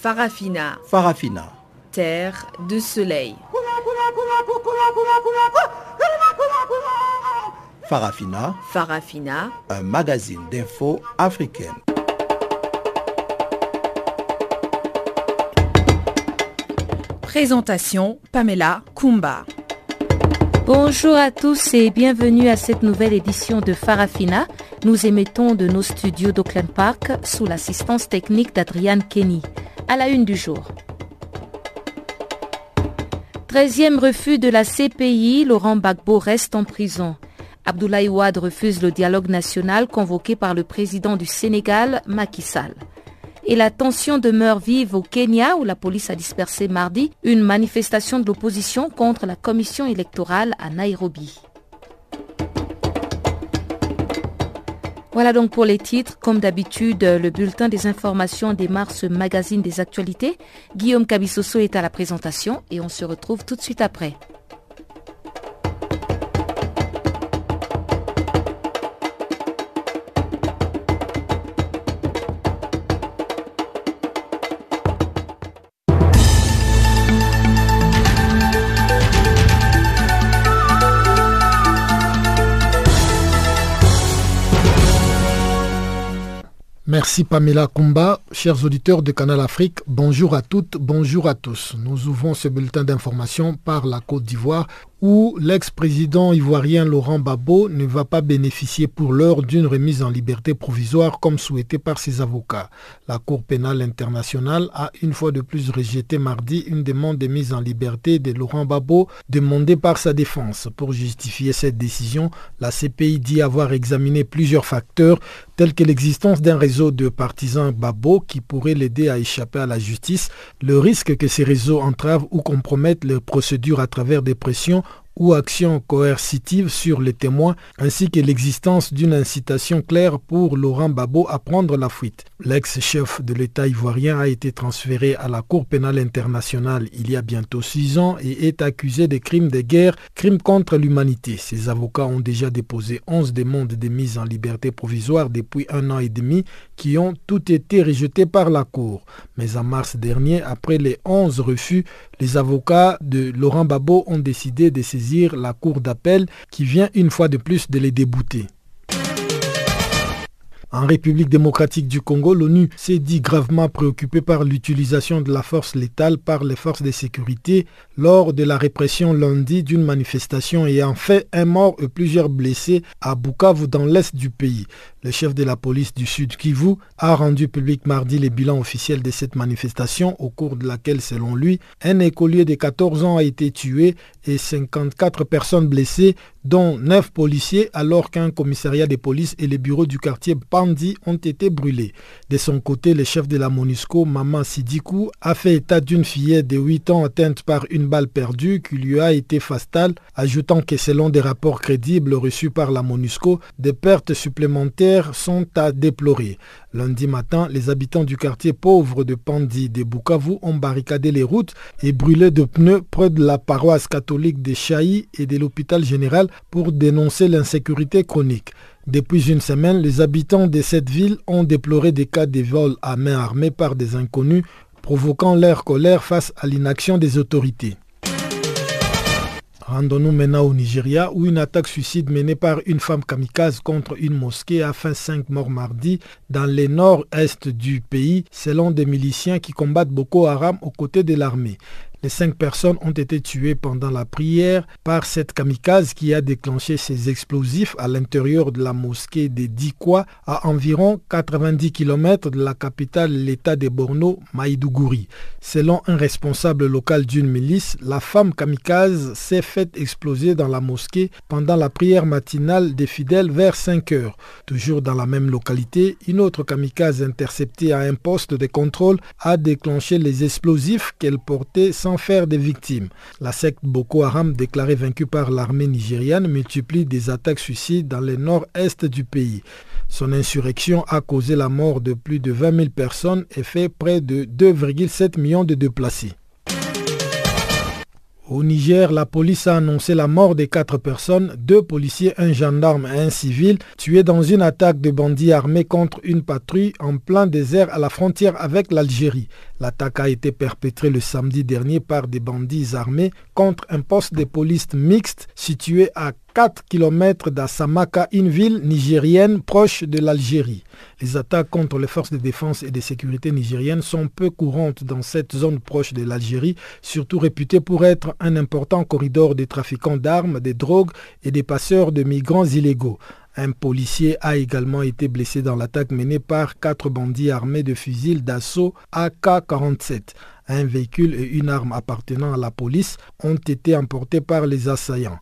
Farafina. Farafina. Terre de soleil. Farafina. Farafina. Un magazine d'infos africaine. Présentation Pamela Kumba. Bonjour à tous et bienvenue à cette nouvelle édition de Farafina. Nous émettons de nos studios d'Oakland Park sous l'assistance technique d'Adriane Kenny. À la une du jour. 13e refus de la CPI, Laurent Gbagbo reste en prison. Abdoulaye Ouad refuse le dialogue national convoqué par le président du Sénégal, Macky Sall. Et la tension demeure vive au Kenya où la police a dispersé mardi une manifestation de l'opposition contre la commission électorale à Nairobi. Voilà donc pour les titres. Comme d'habitude, le bulletin des informations démarre ce magazine des actualités. Guillaume Cabissoso est à la présentation et on se retrouve tout de suite après. Merci Pamela Kumba. Chers auditeurs de Canal Afrique, bonjour à toutes, bonjour à tous. Nous ouvrons ce bulletin d'information par la Côte d'Ivoire où l'ex-président ivoirien Laurent Babo ne va pas bénéficier pour l'heure d'une remise en liberté provisoire comme souhaité par ses avocats. La Cour pénale internationale a une fois de plus rejeté mardi une demande de mise en liberté de Laurent Babo demandée par sa défense. Pour justifier cette décision, la CPI dit avoir examiné plusieurs facteurs tels que l'existence d'un réseau de partisans Babo qui pourrait l'aider à échapper à la justice, le risque que ces réseaux entravent ou compromettent les procédures à travers des pressions ou actions coercitives sur les témoins, ainsi que l'existence d'une incitation claire pour Laurent Babo à prendre la fuite. L'ex-chef de l'État ivoirien a été transféré à la Cour pénale internationale il y a bientôt six ans et est accusé de crimes de guerre, crimes contre l'humanité. Ses avocats ont déjà déposé 11 demandes de mise en liberté provisoire depuis un an et demi qui ont toutes été rejetées par la Cour. Mais en mars dernier, après les 11 refus, les avocats de Laurent Babo ont décidé de saisir la Cour d'appel qui vient une fois de plus de les débouter. En République démocratique du Congo, l'ONU s'est dit gravement préoccupée par l'utilisation de la force létale par les forces de sécurité lors de la répression lundi d'une manifestation ayant fait un mort et plusieurs blessés à Bukavu dans l'est du pays. Le chef de la police du Sud Kivu a rendu public mardi les bilans officiels de cette manifestation au cours de laquelle, selon lui, un écolier de 14 ans a été tué et 54 personnes blessées, dont 9 policiers, alors qu'un commissariat de police et les bureaux du quartier Pandi ont été brûlés. De son côté, le chef de la MONUSCO, Maman Sidikou, a fait état d'une fillette de 8 ans atteinte par une balle perdue qui lui a été fatale, ajoutant que selon des rapports crédibles reçus par la MONUSCO, des pertes supplémentaires sont à déplorer. Lundi matin, les habitants du quartier pauvre de Pandi de Bukavu ont barricadé les routes et brûlé de pneus près de la paroisse catholique de Chaï et de l'hôpital général pour dénoncer l'insécurité chronique. Depuis une semaine, les habitants de cette ville ont déploré des cas de vols à main armée par des inconnus, provoquant leur colère face à l'inaction des autorités. Rendons-nous maintenant au Nigeria où une attaque suicide menée par une femme kamikaze contre une mosquée a fait 5 morts mardi dans le nord-est du pays selon des miliciens qui combattent Boko Haram aux côtés de l'armée. Les cinq personnes ont été tuées pendant la prière par cette kamikaze qui a déclenché ses explosifs à l'intérieur de la mosquée de Dikwa à environ 90 km de la capitale l'État de Borno, Maïdougouri. Selon un responsable local d'une milice, la femme kamikaze s'est faite exploser dans la mosquée pendant la prière matinale des fidèles vers 5 heures. Toujours dans la même localité, une autre kamikaze interceptée à un poste de contrôle a déclenché les explosifs qu'elle portait sans faire des victimes. La secte Boko Haram, déclarée vaincue par l'armée nigériane, multiplie des attaques suicides dans le nord-est du pays. Son insurrection a causé la mort de plus de 20 000 personnes et fait près de 2,7 millions de déplacés. Au Niger, la police a annoncé la mort de quatre personnes, deux policiers, un gendarme et un civil, tués dans une attaque de bandits armés contre une patrouille en plein désert à la frontière avec l'Algérie. L'attaque a été perpétrée le samedi dernier par des bandits armés contre un poste de police mixte situé à 4 km d'Assamaka, une ville nigérienne proche de l'Algérie. Les attaques contre les forces de défense et de sécurité nigériennes sont peu courantes dans cette zone proche de l'Algérie, surtout réputée pour être un important corridor des trafiquants d'armes, de drogues et des passeurs de migrants illégaux. Un policier a également été blessé dans l'attaque menée par quatre bandits armés de fusils d'assaut AK-47. Un véhicule et une arme appartenant à la police ont été emportés par les assaillants.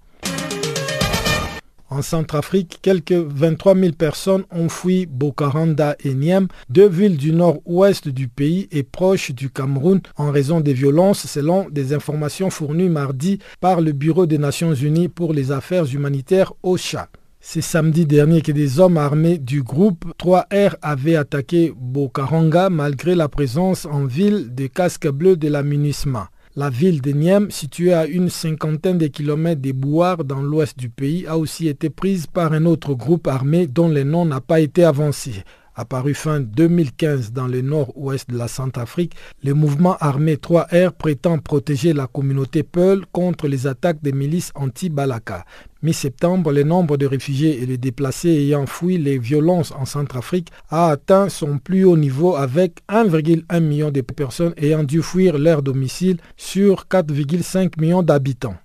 En Centrafrique, quelques 23 000 personnes ont fui Bokaranda et Niem, deux villes du nord-ouest du pays et proches du Cameroun, en raison des violences, selon des informations fournies mardi par le Bureau des Nations Unies pour les affaires humanitaires OCHA. C'est samedi dernier que des hommes armés du groupe 3R avaient attaqué Bokaranga malgré la présence en ville des casques bleus de la MINUSMA. La ville de Niem, située à une cinquantaine de kilomètres des Bouars dans l'ouest du pays, a aussi été prise par un autre groupe armé dont le nom n'a pas été avancé. Apparu fin 2015 dans le nord-ouest de la Centrafrique, le mouvement armé 3R prétend protéger la communauté Peul contre les attaques des milices anti-Balaka. Mi-septembre, le nombre de réfugiés et les déplacés ayant fui les violences en Centrafrique a atteint son plus haut niveau avec 1,1 million de personnes ayant dû fuir leur domicile sur 4,5 millions d'habitants.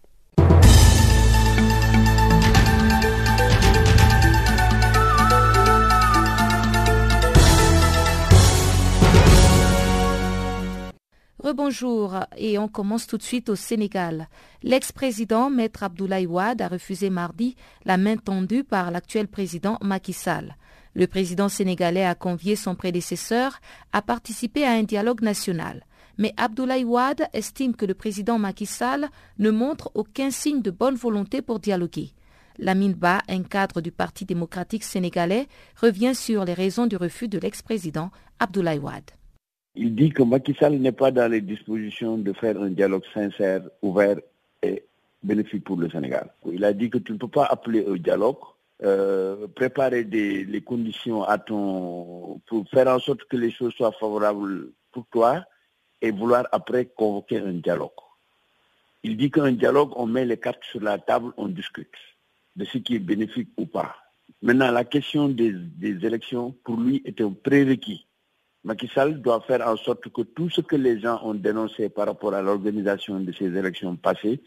Rebonjour et on commence tout de suite au Sénégal. L'ex-président Maître Abdoulaye Wade a refusé mardi la main tendue par l'actuel président Macky Sall. Le président sénégalais a convié son prédécesseur à participer à un dialogue national. Mais Abdoulaye Wade estime que le président Macky Sall ne montre aucun signe de bonne volonté pour dialoguer. Lamine Ba, un cadre du Parti démocratique sénégalais, revient sur les raisons du refus de l'ex-président Abdoulaye Wade. Il dit que Macky Sall n'est pas dans les dispositions de faire un dialogue sincère, ouvert et bénéfique pour le Sénégal. Il a dit que tu ne peux pas appeler au dialogue, euh, préparer les conditions pour faire en sorte que les choses soient favorables pour toi et vouloir après convoquer un dialogue. Il dit qu'un dialogue, on met les cartes sur la table, on discute de ce qui est bénéfique ou pas. Maintenant, la question des élections, pour lui, est un prérequis Macky Sall doit faire en sorte que tout ce que les gens ont dénoncé par rapport à l'organisation de ces élections passées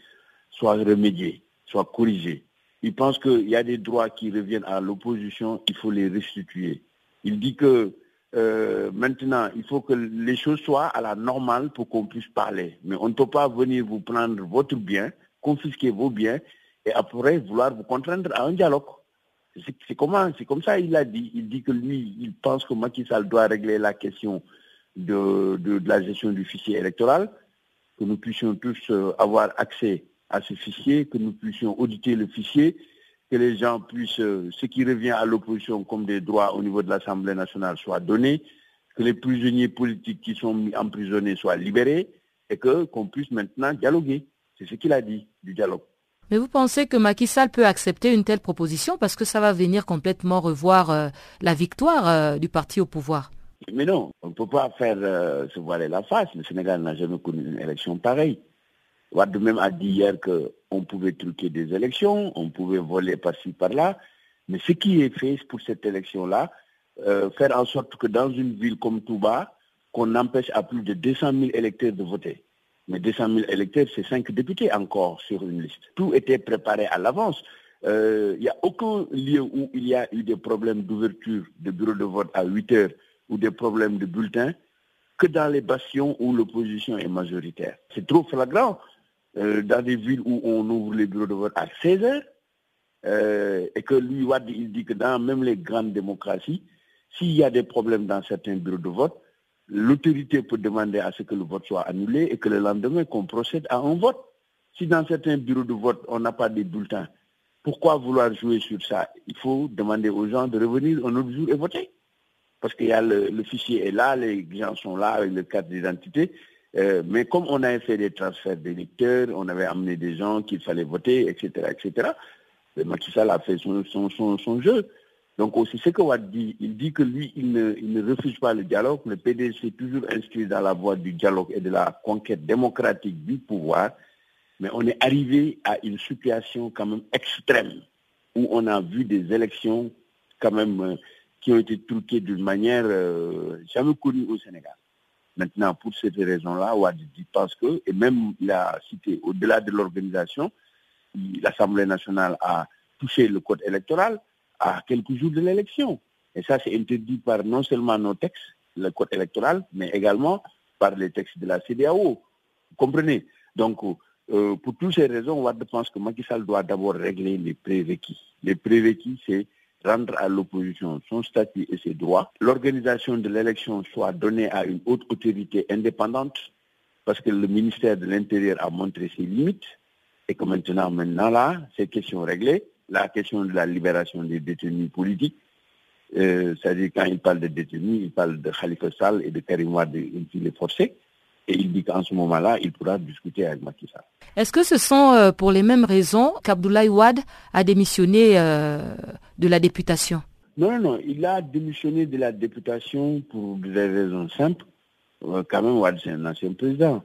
soit remédié, soit corrigé. Il pense qu'il y a des droits qui reviennent à l'opposition, il faut les restituer. Il dit que euh, maintenant, il faut que les choses soient à la normale pour qu'on puisse parler. Mais on ne peut pas venir vous prendre votre bien, confisquer vos biens et après vouloir vous contraindre à un dialogue. C'est c'est comme ça il a dit. Il dit que lui, il pense que Macky Sall doit régler la question de, la gestion du fichier électoral, que nous puissions tous euh, avoir accès à ce fichier, que nous puissions auditer le fichier, que les gens puissent, euh, ce qui revient à l'opposition comme des droits au niveau de l'Assemblée nationale soit donné, que les prisonniers politiques qui sont emprisonnés soient libérés et que qu'on puisse maintenant dialoguer. C'est ce qu'il a dit du dialogue. Mais vous pensez que Macky Sall peut accepter une telle proposition parce que ça va venir complètement revoir euh, la victoire euh, du parti au pouvoir? Mais non, on ne peut pas faire euh, se voiler la face. Le Sénégal n'a jamais connu une élection pareille. Ouad même a dit hier qu'on pouvait truquer des élections, on pouvait voler par-ci, par-là. Mais ce qui est fait pour cette élection-là, faire en sorte que dans une ville comme Touba, qu'on empêche à plus de 200 000 électeurs de voter. Mais 200 000 électeurs, c'est 5 députés encore sur une liste. Tout était préparé à l'avance. Il euh, n'y a aucun lieu où il y a eu des problèmes d'ouverture de bureaux de vote à 8 heures ou des problèmes de bulletins que dans les bastions où l'opposition est majoritaire. C'est trop flagrant euh, dans des villes où on ouvre les bureaux de vote à 16 heures euh, et que lui, il dit que dans même les grandes démocraties, s'il y a des problèmes dans certains bureaux de vote, l'autorité peut demander à ce que le vote soit annulé et que le lendemain qu'on procède à un vote. Si dans certains bureaux de vote, on n'a pas de bulletins, pourquoi vouloir jouer sur ça? Il faut demander aux gens de revenir un autre jour et voter. Parce que y a le, fichier est là, les gens sont là avec le carte d'identité, Euh, mais comme on avait fait des transferts d'électeurs, on avait amené des gens qu'il fallait voter, etc., etc., le Macky a fait son, jeu. Donc aussi, ce que Watt dit, il dit que lui, il ne, refuse pas le dialogue. Le PDC s'est toujours inscrit dans la voie du dialogue et de la conquête démocratique du pouvoir. Mais on est arrivé à une situation quand même extrême, où on a vu des élections quand même euh, qui ont été truquées d'une manière euh, jamais connue au Sénégal. Maintenant, pour cette raison-là, Ouadidi pense que, et même il a cité, au-delà de l'organisation, l'Assemblée nationale a touché le code électoral à quelques jours de l'élection. Et ça, c'est interdit par non seulement nos textes, le code électoral, mais également par les textes de la CDAO. Vous comprenez? Donc, euh, pour toutes ces raisons, Ouad pense que Macky Sall doit d'abord régler les prérequis. Les prérequis, c'est rendre à l'opposition son statut et ses droits, l'organisation de l'élection soit donnée à une haute autorité indépendante, parce que le ministère de l'Intérieur a montré ses limites, et que maintenant, maintenant là, ces questions réglées, la question de la libération des détenus politiques, euh, c'est-à-dire quand il parle de détenus, il parle de Khalifa Sall et de Karim Wade, il est forcé, et il dit qu'en ce moment-là, il pourra discuter avec Macky Sall. Est-ce que ce sont euh, pour les mêmes raisons qu'Abdoulaye Wade a démissionné euh, de la députation? Non, non, non. Il a démissionné de la députation pour des raisons simples. Quand même, Wade, c'est un ancien président.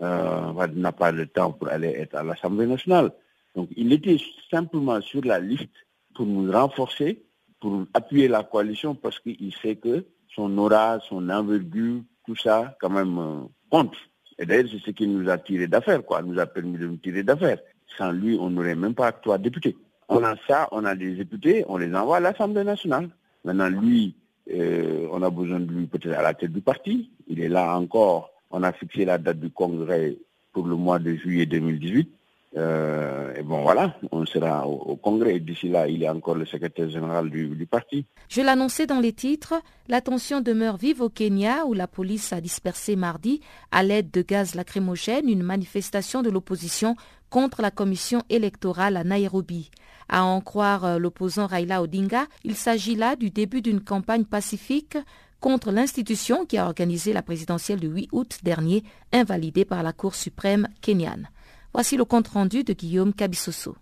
Wade n'a pas le temps pour aller être à l'Assemblée nationale. Donc, il était simplement sur la liste pour nous renforcer, pour appuyer la coalition, parce qu'il sait que son aura, son envergure, tout ça, quand même, compte. Et d'ailleurs, c'est ce qui nous a tiré d'affaire, quoi, nous a permis de nous tirer d'affaire. Sans lui, on n'aurait même pas trois députés. On a ça, on a des députés, on les envoie à l'Assemblée nationale. Maintenant, lui, euh, on a besoin de lui peut-être à la tête du parti. Il est là encore. On a fixé la date du congrès pour le mois de juillet 2018. Euh, et bon, voilà, on sera au, Congrès. D'ici là, il est encore le secrétaire général du, parti. Je l'annonçais dans les titres. La tension demeure vive au Kenya, où la police a dispersé mardi, à l'aide de gaz lacrymogène, une manifestation de l'opposition contre la commission électorale à Nairobi. À en croire euh, l'opposant Raila Odinga, il s'agit là du début d'une campagne pacifique contre l'institution qui a organisé la présidentielle du 8 août dernier, invalidée par la Cour suprême kenyane. Voici le compte-rendu de Guillaume Cabissoso.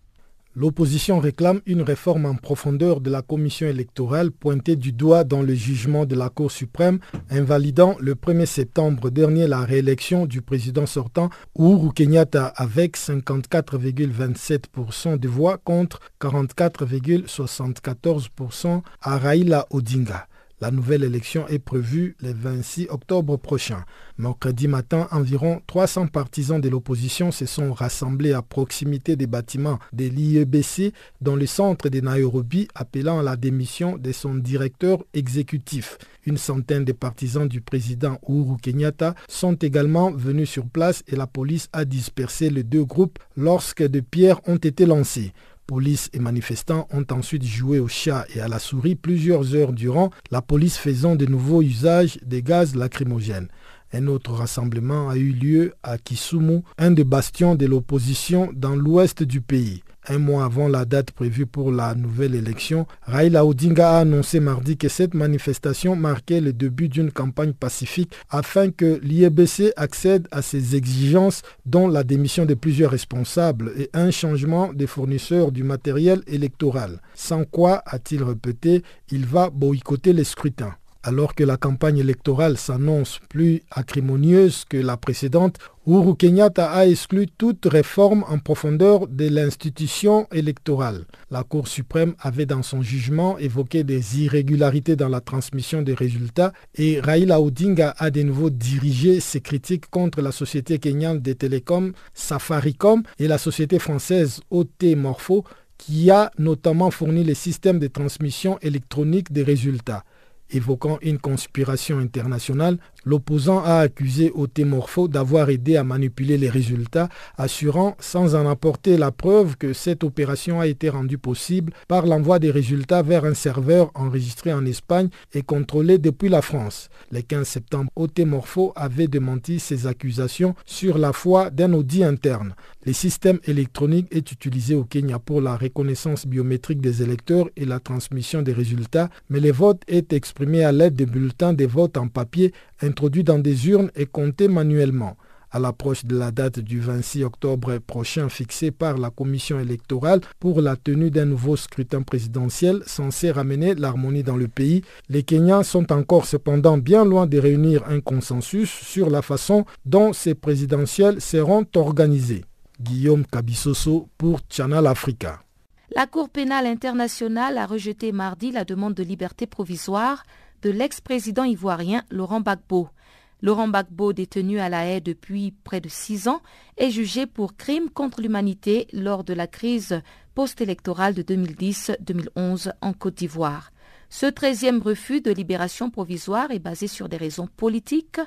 L'opposition réclame une réforme en profondeur de la commission électorale pointée du doigt dans le jugement de la Cour suprême, invalidant le 1er septembre dernier la réélection du président sortant Uhuru Kenyatta avec 54,27% de voix contre 44,74% à Raila Odinga. La nouvelle élection est prévue le 26 octobre prochain. Mercredi matin, environ 300 partisans de l'opposition se sont rassemblés à proximité des bâtiments de l'IEBC dans le centre de Nairobi, appelant à la démission de son directeur exécutif. Une centaine de partisans du président Uhuru Kenyatta sont également venus sur place et la police a dispersé les deux groupes lorsque des pierres ont été lancées. Police et manifestants ont ensuite joué au chat et à la souris plusieurs heures durant, la police faisant de nouveaux usages des gaz lacrymogènes. Un autre rassemblement a eu lieu à Kisumu, un des bastions de l'opposition dans l'ouest du pays. Un mois avant la date prévue pour la nouvelle élection, Raila Odinga a annoncé mardi que cette manifestation marquait le début d'une campagne pacifique afin que l'IEBC accède à ses exigences dont la démission de plusieurs responsables et un changement des fournisseurs du matériel électoral. Sans quoi, a-t-il répété, il va boycotter les scrutins. Alors que la campagne électorale s'annonce plus acrimonieuse que la précédente, Uhuru Kenyatta a exclu toute réforme en profondeur de l'institution électorale. La Cour suprême avait dans son jugement évoqué des irrégularités dans la transmission des résultats et Raila Odinga a de nouveau dirigé ses critiques contre la société kenyane des télécoms Safaricom et la société française OT Morpho qui a notamment fourni les systèmes de transmission électronique des résultats. Évoquant une conspiration internationale, l'opposant a accusé Otemorpho d'avoir aidé à manipuler les résultats, assurant sans en apporter la preuve que cette opération a été rendue possible par l'envoi des résultats vers un serveur enregistré en Espagne et contrôlé depuis la France. Le 15 septembre, Otemorpho avait démenti ces accusations sur la foi d'un audit interne. Le système électronique est utilisé au Kenya pour la reconnaissance biométrique des électeurs et la transmission des résultats, mais le vote est exprimé à l'aide de bulletins de vote en papier introduits dans des urnes et comptés manuellement. À l'approche de la date du 26 octobre prochain fixée par la commission électorale pour la tenue d'un nouveau scrutin présidentiel censé ramener l'harmonie dans le pays, les Kenyans sont encore cependant bien loin de réunir un consensus sur la façon dont ces présidentielles seront organisées. Guillaume Kabisoso pour Channel Africa. La Cour pénale internationale a rejeté mardi la demande de liberté provisoire de l'ex-président ivoirien Laurent Gbagbo. Laurent Gbagbo, détenu à La Haye depuis près de six ans, est jugé pour crime contre l'humanité lors de la crise post-électorale de 2010-2011 en Côte d'Ivoire. Ce treizième refus de libération provisoire est basé sur des raisons politiques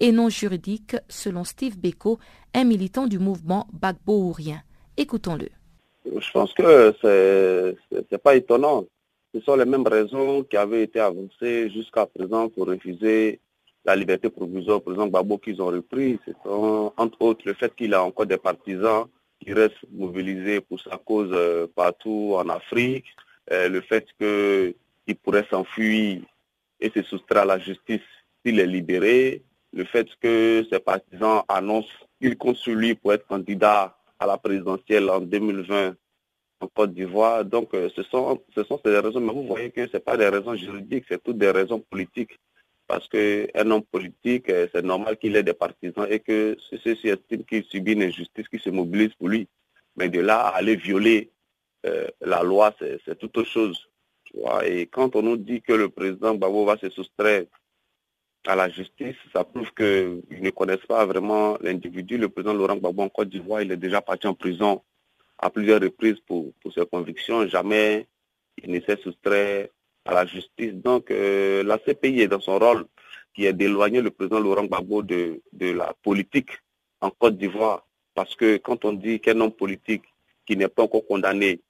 et non juridiques, selon Steve Beko, un militant du mouvement Gbagbo-ourien. Écoutons-le. Je pense que ce n'est pas étonnant. Ce sont les mêmes raisons qui avaient été avancées jusqu'à présent pour refuser la liberté provisoire président Babo qu'ils ont repris. C'est entre autres le fait qu'il a encore des partisans qui restent mobilisés pour sa cause euh, partout en Afrique, euh, le fait qu'il pourrait s'enfuir et se soustraire à la justice s'il est libéré, le fait que ses partisans annoncent qu'il compte sur lui pour être candidat à la présidentielle en 2020 en Côte d'Ivoire. Donc, euh, ce sont, ce sont ces raisons, mais vous voyez que ce n'est pas des raisons juridiques, c'est toutes des raisons politiques. Parce qu'un homme politique, euh, c'est normal qu'il ait des partisans et que ceux-ci estiment qu'il subit une injustice, qui se mobilise pour lui. Mais de là à aller violer euh, la loi, c'est toute autre chose. Et quand on nous dit que le président Babo va se soustraire à la justice, ça prouve qu'ils ne connaissent pas vraiment l'individu. Le président Laurent Gbagbo en Côte d'Ivoire, il est déjà parti en prison à plusieurs reprises pour, ses convictions. Jamais il ne s'est soustrait à la justice. Donc euh, la CPI est dans son rôle qui est d'éloigner le président Laurent Gbagbo de, la politique en Côte d'Ivoire. Parce que quand on dit qu'un homme politique qui n'est pas encore condamné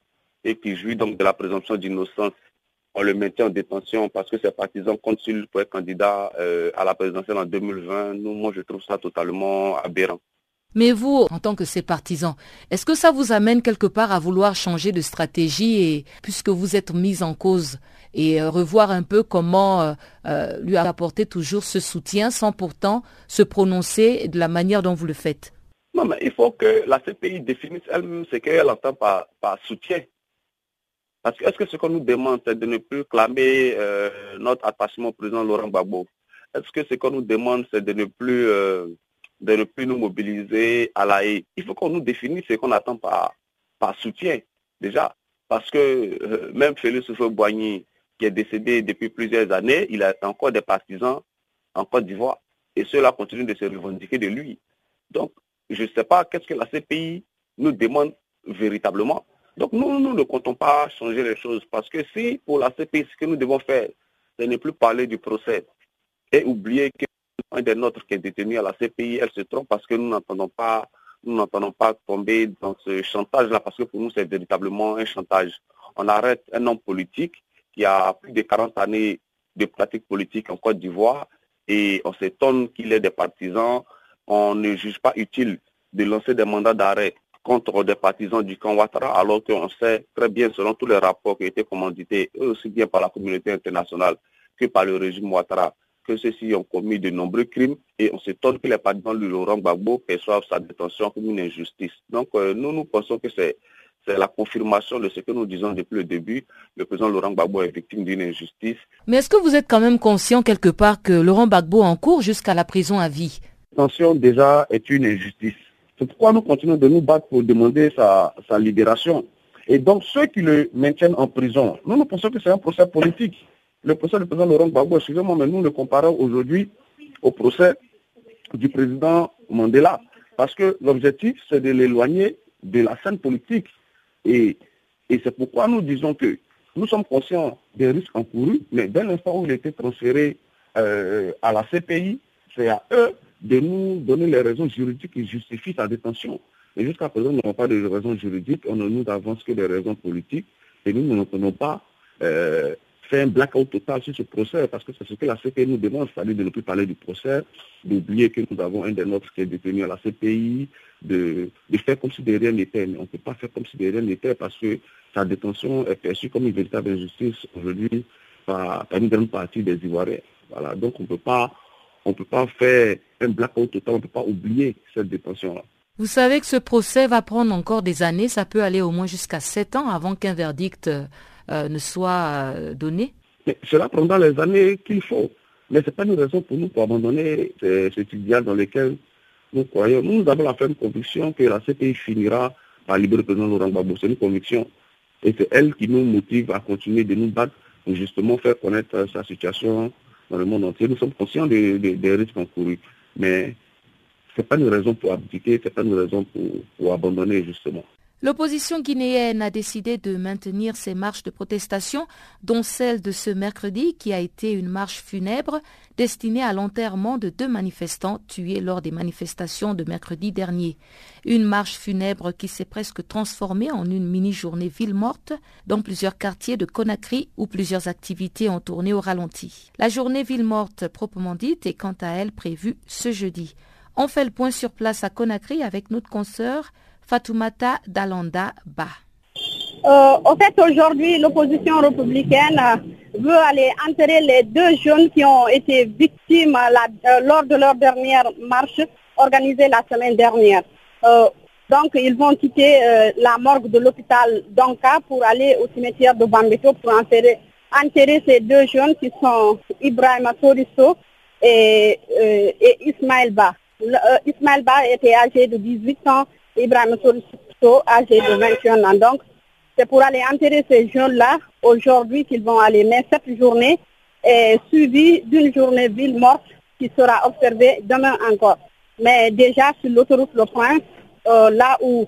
et qui jouit donc de la présomption d'innocence on le maintient en détention parce que ses partisans comptent sur lui pour être candidat euh, à la présidentielle en 2020. Nous, moi, je trouve ça totalement aberrant. Mais vous, en tant que ses partisans, est-ce que ça vous amène quelque part à vouloir changer de stratégie et puisque vous êtes mis en cause et euh, revoir un peu comment euh, lui apporter toujours ce soutien sans pourtant se prononcer de la manière dont vous le faites? Non, mais il faut que la CPI définisse elle-même ce qu'elle entend par soutien. Parce que est-ce que ce qu'on nous demande, c'est de ne plus clamer euh, notre attachement au président Laurent Gbagbo? Est-ce que ce qu'on nous demande, c'est de ne plus euh, de ne plus nous mobiliser à la haie Il faut qu'on nous définisse ce qu'on attend par, par soutien, déjà. Parce que euh, même Félix Soufou-Boigny, qui est décédé depuis plusieurs années, il a encore des partisans en Côte d'Ivoire. Et ceux-là continuent de se revendiquer de lui. Donc, je ne sais pas qu'est-ce que la CPI nous demande véritablement. Donc nous, nous ne comptons pas changer les choses parce que si pour la CPI, ce que nous devons faire, ce n'est plus parler du procès et oublier qu'un des nôtres qui est détenu à la CPI, elle se trompe parce que nous n'entendons pas, nous n'entendons pas tomber dans ce chantage-là parce que pour nous, c'est véritablement un chantage. On arrête un homme politique qui a plus de 40 années de pratique politique en Côte d'Ivoire et on s'étonne qu'il ait des partisans. On ne juge pas utile de lancer des mandats d'arrêt contre des partisans du camp Ouattara, alors qu'on sait très bien, selon tous les rapports qui ont été commandités, aussi bien par la communauté internationale que par le régime Ouattara, que ceux-ci ont commis de nombreux crimes et on s'étonne que les partisans de Laurent Gbagbo perçoivent sa détention comme une injustice. Donc euh, nous, nous pensons que c'est la confirmation de ce que nous disons depuis le début. Le président Laurent Gbagbo est victime d'une injustice. Mais est-ce que vous êtes quand même conscient quelque part que Laurent Gbagbo en court jusqu'à la prison à vie? L'attention déjà est une injustice. C'est pourquoi nous continuons de nous battre pour demander sa, libération. Et donc, ceux qui le maintiennent en prison, nous, nous pensons que c'est un procès politique. Le procès du président Laurent Gbagbo, excusez-moi, mais nous le comparons aujourd'hui au procès du président Mandela. Parce que l'objectif, c'est de l'éloigner de la scène politique. Et, c'est pourquoi nous disons que nous sommes conscients des risques encourus, mais dès l'instant où il été transféré euh, à la CPI, c'est à eux de nous donner les raisons juridiques qui justifient sa détention. Mais jusqu'à présent, nous n'avons pas de raisons juridiques, on ne nous avance que des raisons politiques, et nous ne pouvons pas euh, faire un blackout total sur ce procès, parce que c'est ce que la CPI nous demande, c'est-à-dire de ne plus parler du procès, d'oublier que nous avons un des nôtres qui est détenu à la CPI, de, faire comme si de rien n'était. Mais on ne peut pas faire comme si de rien n'était, parce que sa détention est perçue comme une véritable injustice aujourd'hui par, une grande partie des Ivoiriens. Voilà, donc on ne peut pas peut pas faire un blackout total, on ne peut pas oublier cette détention-là. Vous savez que ce procès va prendre encore des années, ça peut aller au moins jusqu'à sept ans avant qu'un verdict euh, ne soit euh, donné Mais Cela prendra les années qu'il faut. Mais ce n'est pas une raison pour nous pour abandonner cet idéal dans lequel nous croyons. Nous avons la ferme conviction que la CPI finira par libérer le président Laurent Gbagbo. C'est une conviction. Et c'est elle qui nous motive à continuer de nous battre pour justement faire connaître euh, sa situation dans le monde entier. Nous sommes conscients des, risques encourus. Mais ce n'est pas une raison pour abdiquer, ce n'est pas une raison pour abandonner justement. L'opposition guinéenne a décidé de maintenir ses marches de protestation, dont celle de ce mercredi qui a été une marche funèbre destinée à l'enterrement de deux manifestants tués lors des manifestations de mercredi dernier. Une marche funèbre qui s'est presque transformée en une mini-journée ville morte dans plusieurs quartiers de Conakry où plusieurs activités ont tourné au ralenti. La journée ville morte proprement dite est quant à elle prévue ce jeudi. On fait le point sur place à Conakry avec notre consoeur Fatoumata Dalanda Ba. Euh, au fait, aujourd'hui, l'opposition républicaine veut aller enterrer les deux jeunes qui ont été victimes euh, lors de leur dernière marche organisée la semaine dernière. Euh, donc, ils vont quitter la morgue de l'hôpital d'Anka pour aller au cimetière de Bambeto pour enterrer, ces deux jeunes qui sont Ibrahim Torisso et, et Ismaël Ba. Ismaël Ba était âgé de 18 ans Ibrahim Sourisso, âgé de 21 ans. Donc, c'est pour aller enterrer ces jeunes-là aujourd'hui qu'ils vont aller. Mais cette journée est suivie d'une journée ville morte qui sera observée demain encore. Mais déjà sur l'autoroute Le Prince, euh, là où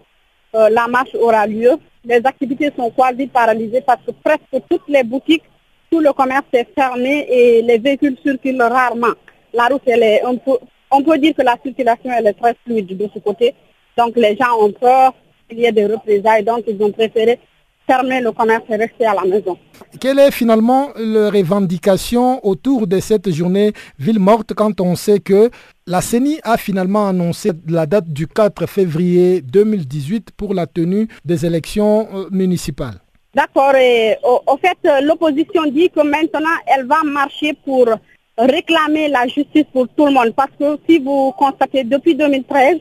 euh, la marche aura lieu, les activités sont quasi paralysées parce que presque toutes les boutiques, tout le commerce est fermé et les véhicules circulent rarement. La route, elle est on peut dire que la circulation est très fluide de ce côté. Donc les gens ont peur qu'il y ait des représailles, donc ils ont préféré fermer le commerce et rester à la maison. Quelle est finalement la revendication autour de cette journée ville morte quand on sait que la CENI a finalement annoncé la date du 4 février 2018 pour la tenue des élections euh, municipales? D'accord. Et au, fait, l'opposition dit que maintenant, elle va marcher pour réclamer la justice pour tout le monde. Parce que si vous constatez, depuis 2013,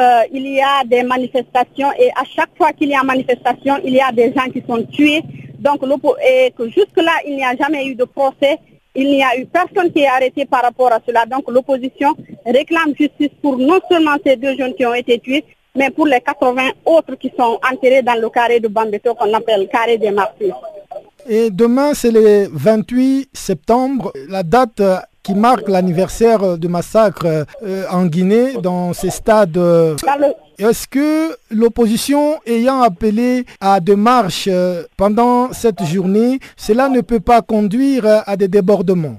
euh, il y a des manifestations et à chaque fois qu'il y a manifestation, il y a des gens qui sont tués. Donc, et que jusque-là, il n'y a jamais eu de procès. Il n'y a eu personne qui est arrêté par rapport à cela. Donc, l'opposition réclame justice pour non seulement ces deux jeunes qui ont été tués, mais pour les 80 autres qui sont enterrés dans le carré de Bambeto qu'on appelle carré des martyrs. Et demain, c'est le 28 septembre, la date qui marque l'anniversaire du massacre euh, en Guinée dans ces stades. Euh, est-ce que l'opposition ayant appelé à des marches euh, pendant cette journée, cela ne peut pas conduire à des débordements?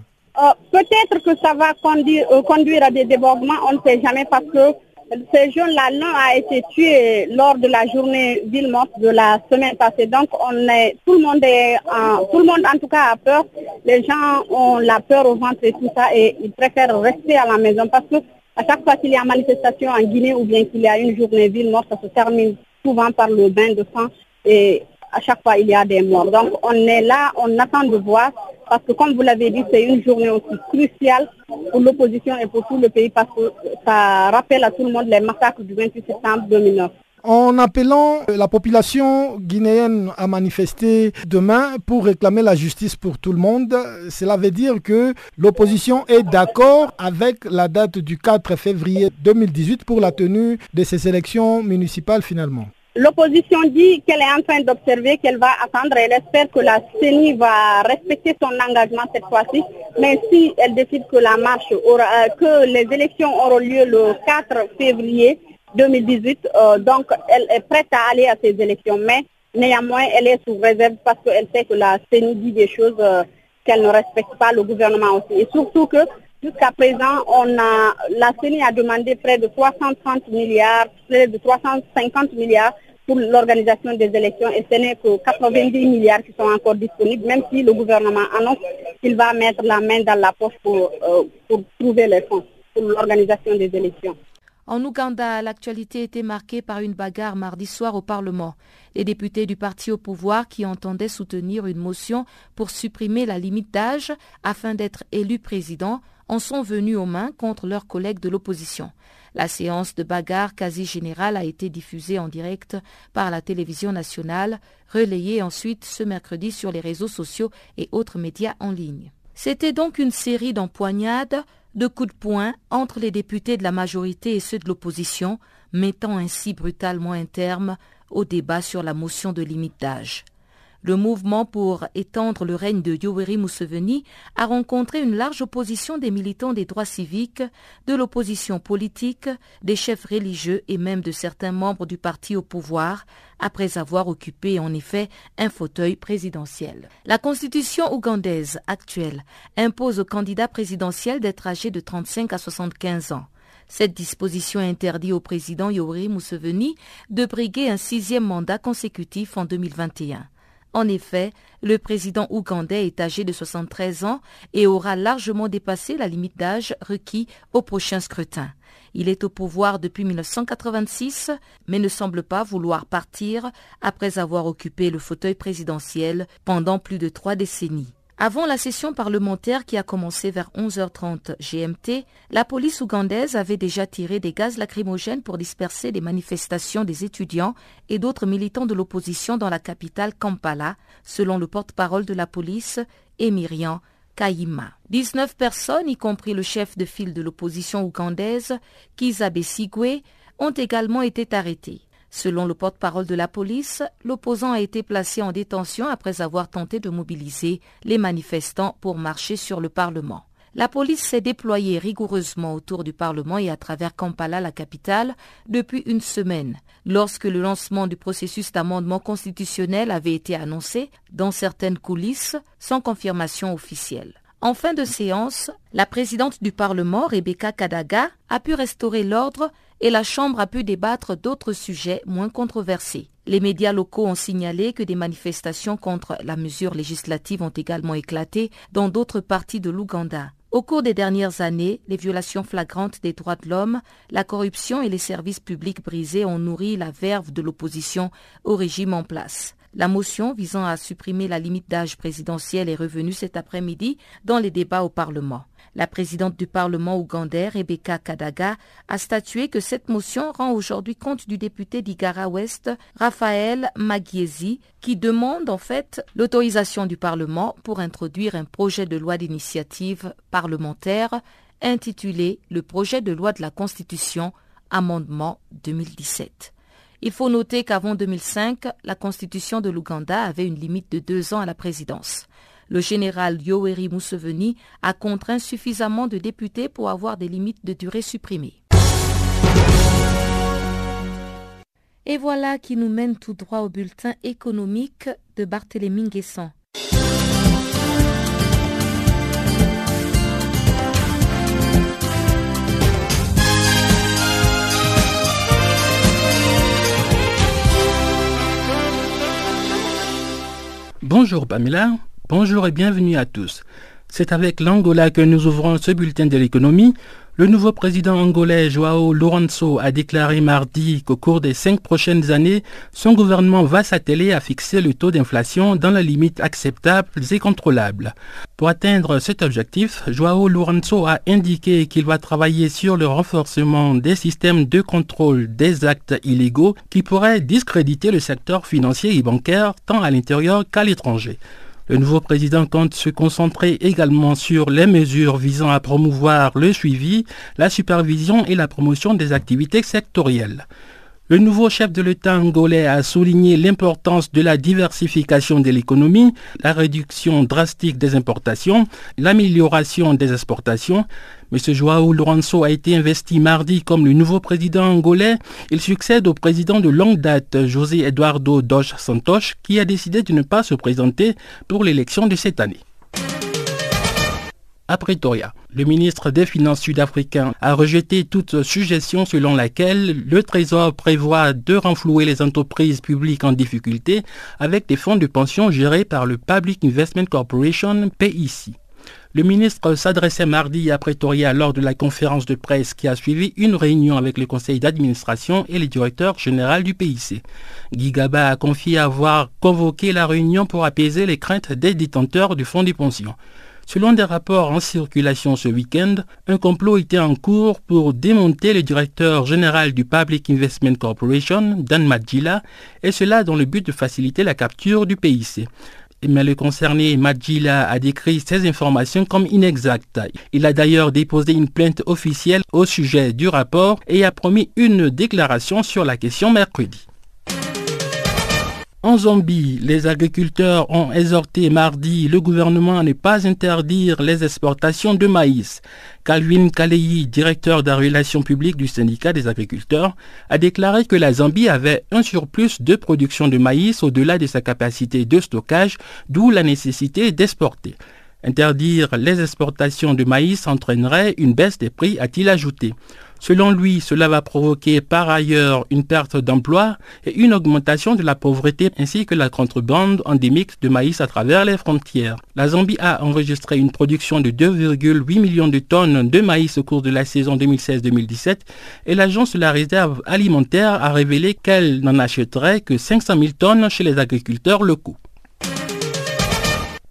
Peut-être que ça va conduire à des débordements, on ne sait jamais parce que ces jeunes-là, l'un a été tué lors de la journée ville morte de la semaine passée. Donc, on est, tout le monde est, en, tout le monde en tout cas a peur. Les gens ont la peur au ventre et tout ça et ils préfèrent rester à la maison parce que à chaque fois qu'il y a manifestation en Guinée ou bien qu'il y a une journée ville morte, ça se termine souvent par le bain de sang et à chaque fois il y a des morts. Donc, on est là, on attend de voir parce que comme vous l'avez dit, c'est une journée aussi cruciale pour l'opposition et pour tout le pays parce que ça rappelle à tout le monde les massacres du 28 septembre 2009. En appelant la population guinéenne à manifester demain pour réclamer la justice pour tout le monde, cela veut dire que l'opposition est d'accord avec la date du 4 février 2018 pour la tenue de ces élections municipales finalement. L'opposition dit qu'elle est en train d'observer, qu'elle va attendre. Elle espère que la CENI va respecter son engagement cette fois-ci. Mais si elle décide que la marche aura, euh, que les élections auront lieu le 4 février 2018, euh, donc elle est prête à aller à ces élections. Mais néanmoins, elle est sous réserve parce qu'elle sait que la CENI dit des choses euh, qu'elle ne respecte pas, le gouvernement aussi. Et surtout que Jusqu'à présent, on a, la CENI a demandé près de 330 milliards, près de 350 milliards pour l'organisation des élections et ce n'est que 90 milliards qui sont encore disponibles, même si le gouvernement annonce qu'il va mettre la main dans la poche pour, euh, pour trouver les fonds pour l'organisation des élections. En Ouganda, l'actualité était marquée par une bagarre mardi soir au Parlement. Les députés du parti au pouvoir qui entendaient soutenir une motion pour supprimer la limite d'âge afin d'être élu président en sont venus aux mains contre leurs collègues de l'opposition. La séance de bagarre quasi générale a été diffusée en direct par la télévision nationale, relayée ensuite ce mercredi sur les réseaux sociaux et autres médias en ligne. C'était donc une série d'empoignades, de coups de poing entre les députés de la majorité et ceux de l'opposition, mettant ainsi brutalement un terme au débat sur la motion de limite d'âge. Le mouvement pour étendre le règne de Yoweri Museveni a rencontré une large opposition des militants des droits civiques, de l'opposition politique, des chefs religieux et même de certains membres du parti au pouvoir, après avoir occupé en effet un fauteuil présidentiel. La constitution ougandaise actuelle impose au candidat présidentiel d'être âgé de 35 à 75 ans. Cette disposition interdit au président Yoweri Museveni de briguer un sixième mandat consécutif en 2021. En effet, le président ougandais est âgé de 73 ans et aura largement dépassé la limite d'âge requis au prochain scrutin. Il est au pouvoir depuis 1986, mais ne semble pas vouloir partir après avoir occupé le fauteuil présidentiel pendant plus de trois décennies. Avant la session parlementaire qui a commencé vers 11h30 GMT, la police ougandaise avait déjà tiré des gaz lacrymogènes pour disperser des manifestations des étudiants et d'autres militants de l'opposition dans la capitale Kampala, selon le porte-parole de la police, Emirian Kaima. 19 personnes, y compris le chef de file de l'opposition ougandaise, Kizabe Sigwe, ont également été arrêtées. Selon le porte-parole de la police, l'opposant a été placé en détention après avoir tenté de mobiliser les manifestants pour marcher sur le Parlement. La police s'est déployée rigoureusement autour du Parlement et à travers Kampala, la capitale, depuis une semaine, lorsque le lancement du processus d'amendement constitutionnel avait été annoncé dans certaines coulisses sans confirmation officielle. En fin de séance, la présidente du Parlement, Rebecca Kadaga, a pu restaurer l'ordre et la Chambre a pu débattre d'autres sujets moins controversés. Les médias locaux ont signalé que des manifestations contre la mesure législative ont également éclaté dans d'autres parties de l'Ouganda. Au cours des dernières années, les violations flagrantes des droits de l'homme, la corruption et les services publics brisés ont nourri la verve de l'opposition au régime en place. La motion visant à supprimer la limite d'âge présidentielle est revenue cet après-midi dans les débats au Parlement. La présidente du Parlement ougandais, Rebecca Kadaga, a statué que cette motion rend aujourd'hui compte du député d'Igara Ouest, Raphaël Magiesi, qui demande en fait l'autorisation du Parlement pour introduire un projet de loi d'initiative parlementaire intitulé Le projet de loi de la Constitution, amendement 2017. Il faut noter qu'avant 2005, la constitution de l'Ouganda avait une limite de deux ans à la présidence. Le général Yoweri Museveni a contraint suffisamment de députés pour avoir des limites de durée supprimées. Et voilà qui nous mène tout droit au bulletin économique de Barthélémy Nguessan. Bonjour Pamela, Bonjour et bienvenue à tous. C'est avec l'Angola que nous ouvrons ce bulletin de l'économie. Le nouveau président angolais Joao Lourenço a déclaré mardi qu'au cours des cinq prochaines années, son gouvernement va s'atteler à fixer le taux d'inflation dans la limite acceptable et contrôlable. Pour atteindre cet objectif, Joao Lourenço a indiqué qu'il va travailler sur le renforcement des systèmes de contrôle des actes illégaux qui pourraient discréditer le secteur financier et bancaire tant à l'intérieur qu'à l'étranger. Le nouveau président compte se concentrer également sur les mesures visant à promouvoir le suivi, la supervision et la promotion des activités sectorielles. Le nouveau chef de l'État angolais a souligné l'importance de la diversification de l'économie, la réduction drastique des importations, l'amélioration des exportations, M. Joao Lourenço a été investi mardi comme le nouveau président angolais. Il succède au président de longue date, José Eduardo dos Santos, qui a décidé de ne pas se présenter pour l'élection de cette année. À Pretoria, le ministre des Finances sud-africain a rejeté toute suggestion selon laquelle le Trésor prévoit de renflouer les entreprises publiques en difficulté avec des fonds de pension gérés par le Public Investment Corporation, PIC. Le ministre s'adressait mardi à Pretoria lors de la conférence de presse qui a suivi une réunion avec le conseil d'administration et le directeur général du PIC. Guy Gaba a confié avoir convoqué la réunion pour apaiser les craintes des détenteurs du fonds de pension. Selon des rapports en circulation ce week-end, un complot était en cours pour démonter le directeur général du Public Investment Corporation, Dan Madjila, et cela dans le but de faciliter la capture du PIC. Mais le concerné Madjila a décrit ces informations comme inexactes. Il a d'ailleurs déposé une plainte officielle au sujet du rapport et a promis une déclaration sur la question mercredi. En Zambie, les agriculteurs ont exhorté mardi le gouvernement à ne pas interdire les exportations de maïs. Calvin Kaleyi, directeur de la relation publique du syndicat des agriculteurs, a déclaré que la Zambie avait un surplus de production de maïs au-delà de sa capacité de stockage, d'où la nécessité d'exporter. Interdire les exportations de maïs entraînerait une baisse des prix, a-t-il ajouté. Selon lui, cela va provoquer par ailleurs une perte d'emploi et une augmentation de la pauvreté ainsi que la contrebande endémique de maïs à travers les frontières. La Zambie a enregistré une production de 2,8 millions de tonnes de maïs au cours de la saison 2016-2017 et l'agence de la réserve alimentaire a révélé qu'elle n'en achèterait que 500 000 tonnes chez les agriculteurs locaux.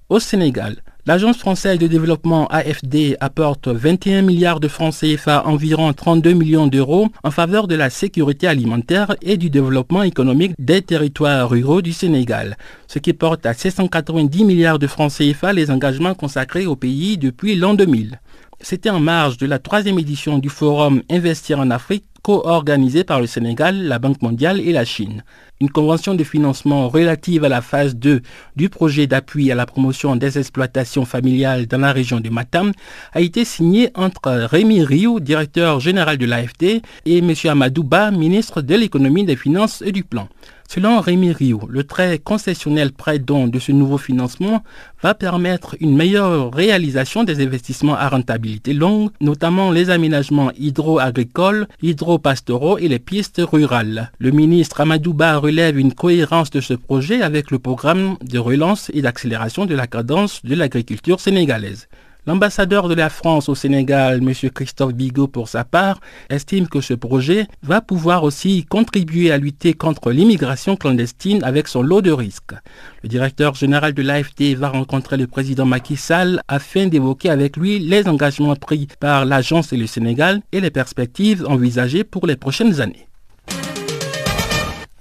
Au Sénégal, L'Agence française de développement AFD apporte 21 milliards de francs CFA, environ 32 millions d'euros, en faveur de la sécurité alimentaire et du développement économique des territoires ruraux du Sénégal, ce qui porte à 690 milliards de francs CFA les engagements consacrés au pays depuis l'an 2000. C'était en marge de la troisième édition du forum Investir en Afrique co-organisé par le Sénégal, la Banque mondiale et la Chine. Une convention de financement relative à la phase 2 du projet d'appui à la promotion des exploitations familiales dans la région de Matam a été signée entre Rémi Rio, directeur général de l'AFD, et M. Amadouba, ministre de l'économie, des finances et du plan. Selon Rémi Rio, le très concessionnel prêt don de ce nouveau financement va permettre une meilleure réalisation des investissements à rentabilité longue, notamment les aménagements hydro-agricoles, hydro-pastoraux et les pistes rurales. Le ministre Amadouba relève une cohérence de ce projet avec le programme de relance et d'accélération de la cadence de l'agriculture sénégalaise. L'ambassadeur de la France au Sénégal, M. Christophe Bigot, pour sa part, estime que ce projet va pouvoir aussi contribuer à lutter contre l'immigration clandestine avec son lot de risques. Le directeur général de l'AFD va rencontrer le président Macky Sall afin d'évoquer avec lui les engagements pris par l'agence et le Sénégal et les perspectives envisagées pour les prochaines années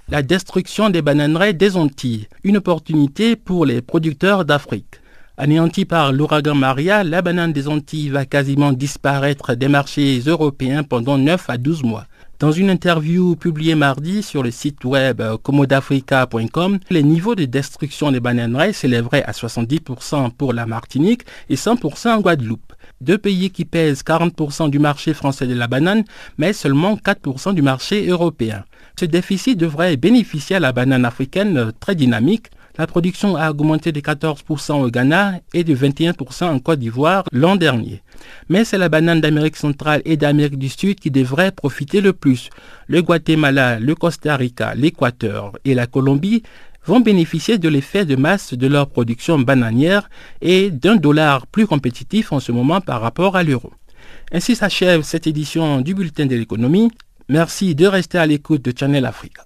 la destruction des bananeraies des Antilles, une opportunité pour les producteurs d'Afrique. Anéantie par l'ouragan Maria, la banane des Antilles va quasiment disparaître des marchés européens pendant 9 à 12 mois. Dans une interview publiée mardi sur le site web comodafrica.com, les niveaux de destruction des bananeraies s'élèveraient à 70% pour la Martinique et 100% en Guadeloupe. Deux pays qui pèsent 40% du marché français de la banane, mais seulement 4% du marché européen. Ce déficit devrait bénéficier à la banane africaine très dynamique la production a augmenté de 14% au Ghana et de 21% en Côte d'Ivoire l'an dernier. Mais c'est la banane d'Amérique centrale et d'Amérique du Sud qui devrait profiter le plus. Le Guatemala, le Costa Rica, l'Équateur et la Colombie vont bénéficier de l'effet de masse de leur production bananière et d'un dollar plus compétitif en ce moment par rapport à l'euro. Ainsi s'achève cette édition du Bulletin de l'économie. Merci de rester à l'écoute de Channel Africa.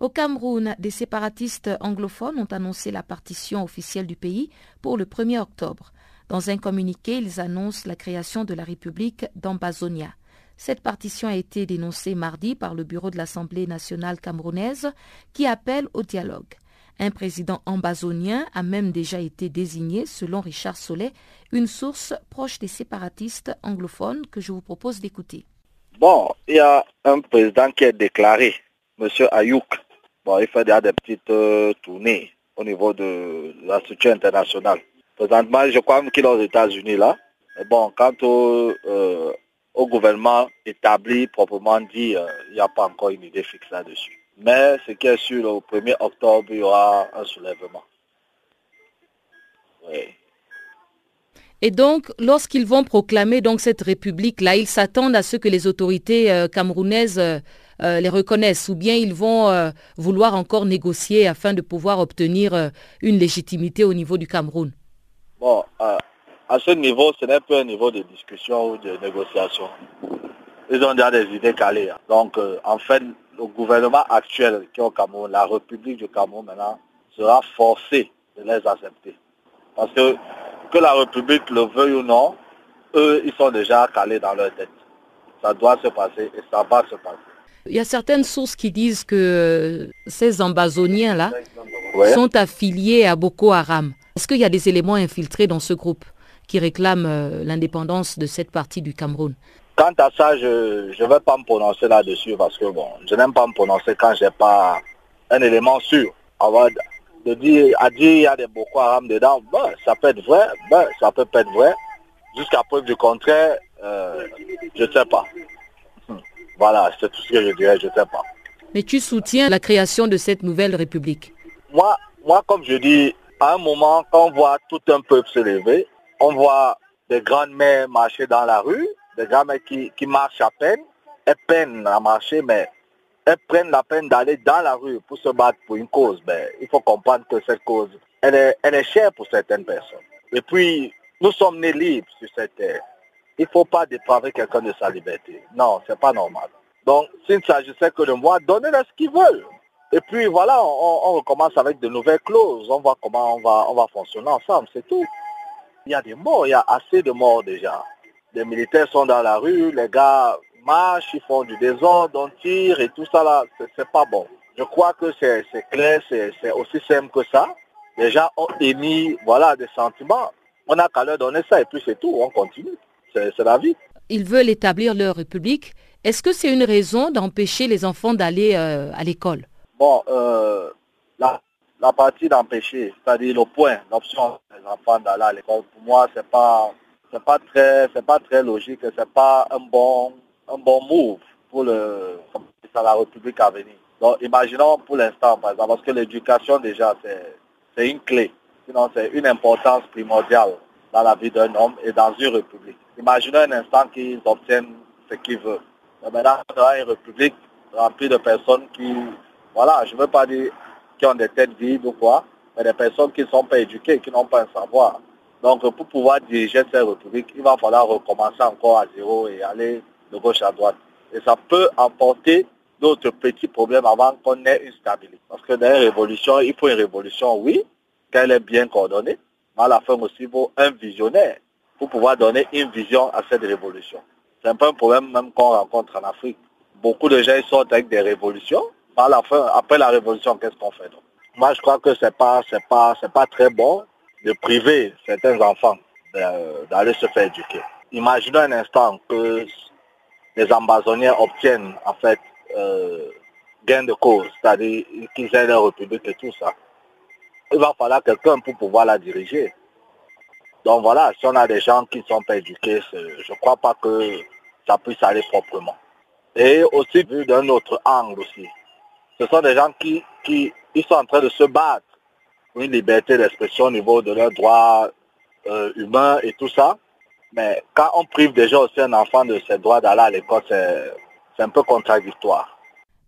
Au Cameroun, des séparatistes anglophones ont annoncé la partition officielle du pays pour le 1er octobre. Dans un communiqué, ils annoncent la création de la République d'Ambazonia. Cette partition a été dénoncée mardi par le bureau de l'Assemblée nationale camerounaise qui appelle au dialogue. Un président ambazonien a même déjà été désigné, selon Richard Solé, une source proche des séparatistes anglophones que je vous propose d'écouter. Bon, il y a un président qui est déclaré, M. Ayouk, il fait déjà des petites euh, tournées au niveau de la structure internationale. Présentement, je crois qu'il est aux États-Unis là. bon, quant au, euh, au, gouvernement établi proprement dit, euh, il n'y a pas encore une idée fixe là-dessus. Mais ce qui est sûr, au 1er octobre, il y aura un soulèvement. Et donc, lorsqu'ils vont proclamer donc cette république-là, ils s'attendent à ce que les autorités camerounaises euh, les reconnaissent ou bien ils vont euh, vouloir encore négocier afin de pouvoir obtenir euh, une légitimité au niveau du Cameroun Bon, à ce niveau, ce n'est plus un niveau de discussion ou de négociation. Ils ont déjà des idées calées. Hein. Donc, en fait, le gouvernement actuel qui est au Cameroun, la République du Cameroun maintenant, sera forcé de les accepter. Parce que, que la République le veuille ou non, eux, ils sont déjà calés dans leur tête. Ça doit se passer et ça va se passer. Il y a certaines sources qui disent que ces ambazoniens-là sont affiliés à Boko Haram. Est-ce qu'il y a des éléments infiltrés dans ce groupe qui réclament euh, l'indépendance de cette partie du Cameroun? Quant à ça, je ne vais pas me prononcer là-dessus parce que bon, je n'aime pas me prononcer quand je n'ai pas un élément sûr. Avoir, de dire, à dire il y a des Boko Haram dedans, ben, ça peut être vrai, ben, ça peut pas être vrai. Jusqu'à preuve du contraire, euh, je ne sais pas. Voilà, c'est tout ce que je dirais, je ne sais pas. Mais tu soutiens la création de cette nouvelle république Moi, moi, comme je dis, à un moment, quand on voit tout un peuple se lever, on voit des grandes mères marcher dans la rue, des grands mères qui, marchent à peine, elles peinent à marcher, mais elles prennent la peine d'aller dans la rue pour se battre pour une cause. Mais il faut comprendre que cette cause, elle est, elle est chère pour certaines personnes. Et puis, nous sommes nés libres sur cette terre. Il ne faut pas dépraver quelqu'un de sa liberté. Non, c'est pas normal. Donc, s'il ne s'agissait que de moi, donnez-leur ce qu'ils veulent. Et puis voilà, on, recommence avec de nouvelles clauses. On voit comment on va, on va fonctionner ensemble, c'est tout. Il y a des morts, il y a assez de morts déjà. Les militaires sont dans la rue, les gars marchent, ils font du désordre, on tire et tout ça là, c'est pas bon. Je crois que c'est clair, c'est aussi simple que ça. Les gens ont émis voilà, des sentiments. On n'a qu'à leur donner ça et puis c'est tout, on continue c'est la vie. Ils veulent établir leur république. Est-ce que c'est une raison d'empêcher les enfants d'aller euh, à l'école? Bon, euh, la, partie d'empêcher, c'est-à-dire le point, l'option des enfants d'aller à l'école, pour moi, c'est pas, c'est pas très, pas très logique, c'est pas un bon, un bon move pour le, la République à venir. Donc, imaginons pour l'instant, par exemple, parce que l'éducation déjà, c'est, c'est une clé. Sinon, c'est une importance primordiale dans la vie d'un homme et dans une république. Imaginez un instant qu'ils obtiennent ce qu'ils veulent. Mais maintenant, on une république remplie de personnes qui, voilà, je ne veux pas dire qui ont des têtes vides ou quoi, mais des personnes qui ne sont pas éduquées, qui n'ont pas un savoir. Donc, pour pouvoir diriger cette république, il va falloir recommencer encore à zéro et aller de gauche à droite. Et ça peut apporter d'autres petits problèmes avant qu'on ait une stabilité. Parce que dans une révolution, il faut une révolution, oui, qu'elle est bien coordonnée, à la fin aussi, il faut un visionnaire pour pouvoir donner une vision à cette révolution. C'est un peu un problème même qu'on rencontre en Afrique. Beaucoup de gens sortent avec des révolutions, à la fin, après la révolution, qu'est-ce qu'on fait donc? Moi, je crois que c'est pas, c'est pas, c'est pas très bon de priver certains enfants d'aller se faire éduquer. Imaginons un instant que les ambazoniens obtiennent en fait euh, gain de cause, c'est-à-dire qu'ils aient leur république et tout ça. Il va falloir quelqu'un pour pouvoir la diriger. Donc voilà, si on a des gens qui ne sont pas éduqués, je ne crois pas que ça puisse aller proprement. Et aussi vu d'un autre angle aussi. Ce sont des gens qui, qui sont en train de se battre pour une liberté d'expression au niveau de leurs droits euh, humains et tout ça. Mais quand on prive déjà aussi un enfant de ses droits d'aller à l'école, c'est un peu contradictoire.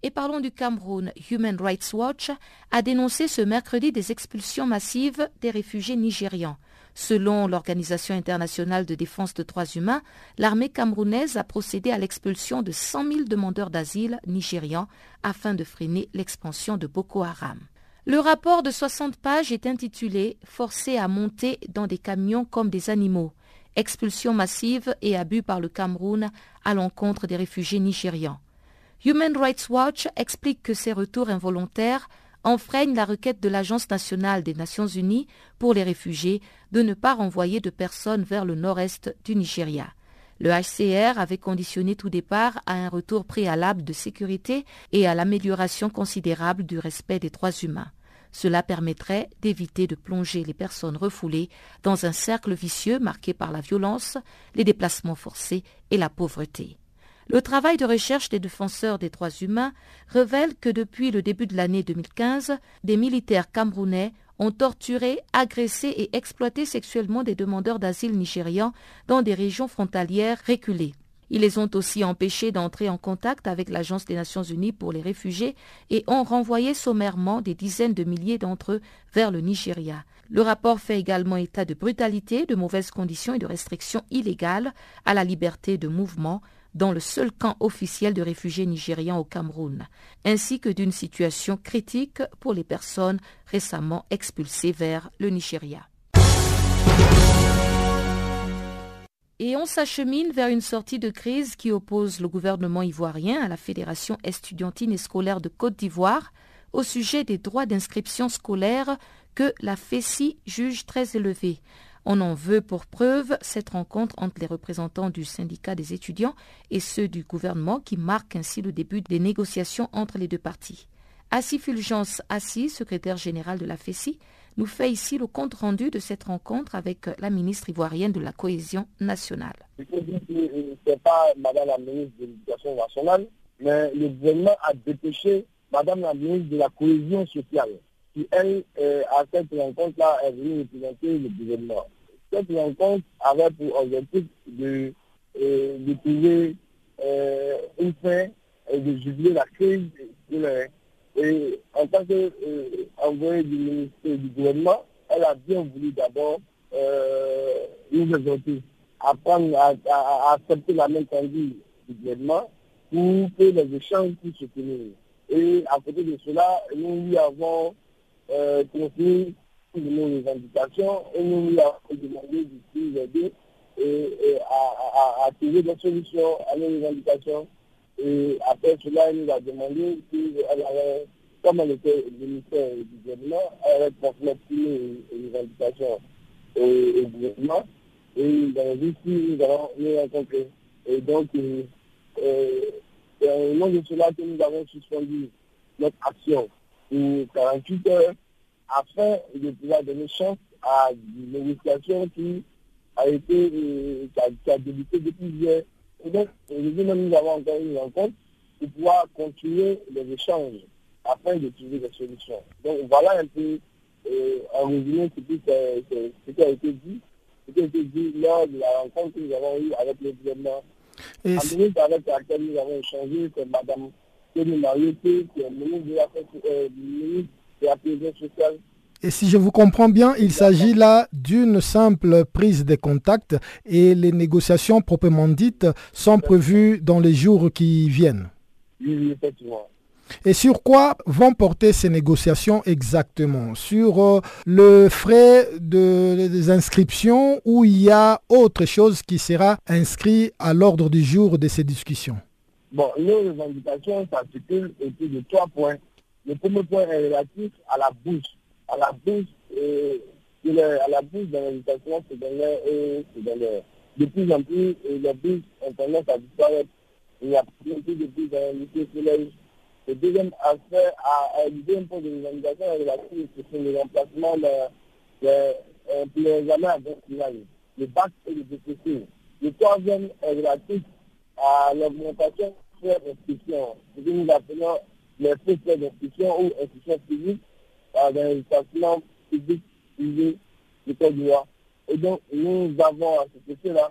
Et parlons du Cameroun. Human Rights Watch a dénoncé ce mercredi des expulsions massives des réfugiés nigérians. Selon l'Organisation internationale de défense des droits humains, l'armée camerounaise a procédé à l'expulsion de 100 000 demandeurs d'asile nigérians afin de freiner l'expansion de Boko Haram. Le rapport de 60 pages est intitulé Forcés à monter dans des camions comme des animaux. Expulsion massive et abus par le Cameroun à l'encontre des réfugiés nigérians. Human Rights Watch explique que ces retours involontaires enfreignent la requête de l'Agence nationale des Nations unies pour les réfugiés de ne pas renvoyer de personnes vers le nord-est du Nigeria. Le HCR avait conditionné tout départ à un retour préalable de sécurité et à l'amélioration considérable du respect des droits humains. Cela permettrait d'éviter de plonger les personnes refoulées dans un cercle vicieux marqué par la violence, les déplacements forcés et la pauvreté. Le travail de recherche des défenseurs des droits humains révèle que depuis le début de l'année 2015, des militaires camerounais ont torturé, agressé et exploité sexuellement des demandeurs d'asile nigérians dans des régions frontalières reculées. Ils les ont aussi empêchés d'entrer en contact avec l'Agence des Nations Unies pour les réfugiés et ont renvoyé sommairement des dizaines de milliers d'entre eux vers le Nigeria. Le rapport fait également état de brutalité, de mauvaises conditions et de restrictions illégales à la liberté de mouvement dans le seul camp officiel de réfugiés nigérians au Cameroun, ainsi que d'une situation critique pour les personnes récemment expulsées vers le Nigeria. Et on s'achemine vers une sortie de crise qui oppose le gouvernement ivoirien à la Fédération estudiantine et scolaire de Côte d'Ivoire au sujet des droits d'inscription scolaire que la FECI juge très élevés. On en veut pour preuve cette rencontre entre les représentants du syndicat des étudiants et ceux du gouvernement qui marque ainsi le début des négociations entre les deux parties. Assis Fulgence Assis, secrétaire général de la FECI, nous fait ici le compte rendu de cette rencontre avec la ministre ivoirienne de la cohésion nationale. Ce n'est pas Madame la ministre de l'Éducation nationale, mais le gouvernement a dépêché Madame la ministre de la cohésion sociale qui, elle, euh, à cette rencontre-là, est venue représenter le gouvernement. Cette rencontre avait pour objectif de, euh, trouver euh, une fin et de jubiler la crise Et en tant qu'envoyé du ministère du gouvernement, elle a bien voulu d'abord nous présenter, apprendre à, à, accepter la main tendue du gouvernement pour que les échanges puissent se tenir. Et à côté de cela, nous lui avons euh, de nos revendications et nous lui avons demandé d'ici aider et, et à, trouver des solutions à nos revendications. Et après cela, elle nous a demandé si avait, comme elle était ministère du gouvernement, elle avait transmettre les, les revendications au, gouvernement. Et nous avons dit si nous allons nous rencontrer. Et donc, euh, euh, au nom de cela que nous avons suspendu notre action pour 48 heures afin de pouvoir donner chance à une négociation qui a été, euh, qui, a, débuté depuis hier. Et donc, aujourd'hui même, nous avons encore une rencontre pour pouvoir continuer les échanges afin de trouver des solutions. Donc, voilà un peu, euh, en résumé, ce qui, a été dit, ce qui a été dit lors de la rencontre que nous avons eue avec le gouvernement. Et en ministre avec laquelle nous avons échangé, c'est Mme Kémy Marioté, qui est ministre de la, euh, ministre et si je vous comprends bien, il s'agit là d'une simple prise de contact et les négociations proprement dites sont prévues dans les jours qui viennent. Oui, effectivement. Et sur quoi vont porter ces négociations exactement? Sur euh, le frais de, des inscriptions ou il y a autre chose qui sera inscrit à l'ordre du jour de ces discussions? Bon, nos revendications s'articulent autour de trois points. Le premier point est relatif à la bourse. À la bourse, euh, à la bourse d'invitation secondaire et secondaire. De plus en plus, les bourses ont tendance à disparaître. Il y a plus de bourses d'invitation collège. Le deuxième aspect, à, à, le deuxième point de l'invitation est relatif le remplacement de, de, examens à le bac et le DPC. Le troisième est relatif à l'augmentation de l'inscription. Ce que nous appelons les secteurs d'institutions ou institutions publiques dans les établissements publics privés du Côte d'Ivoire. Et donc, nous avons à ce effet-là,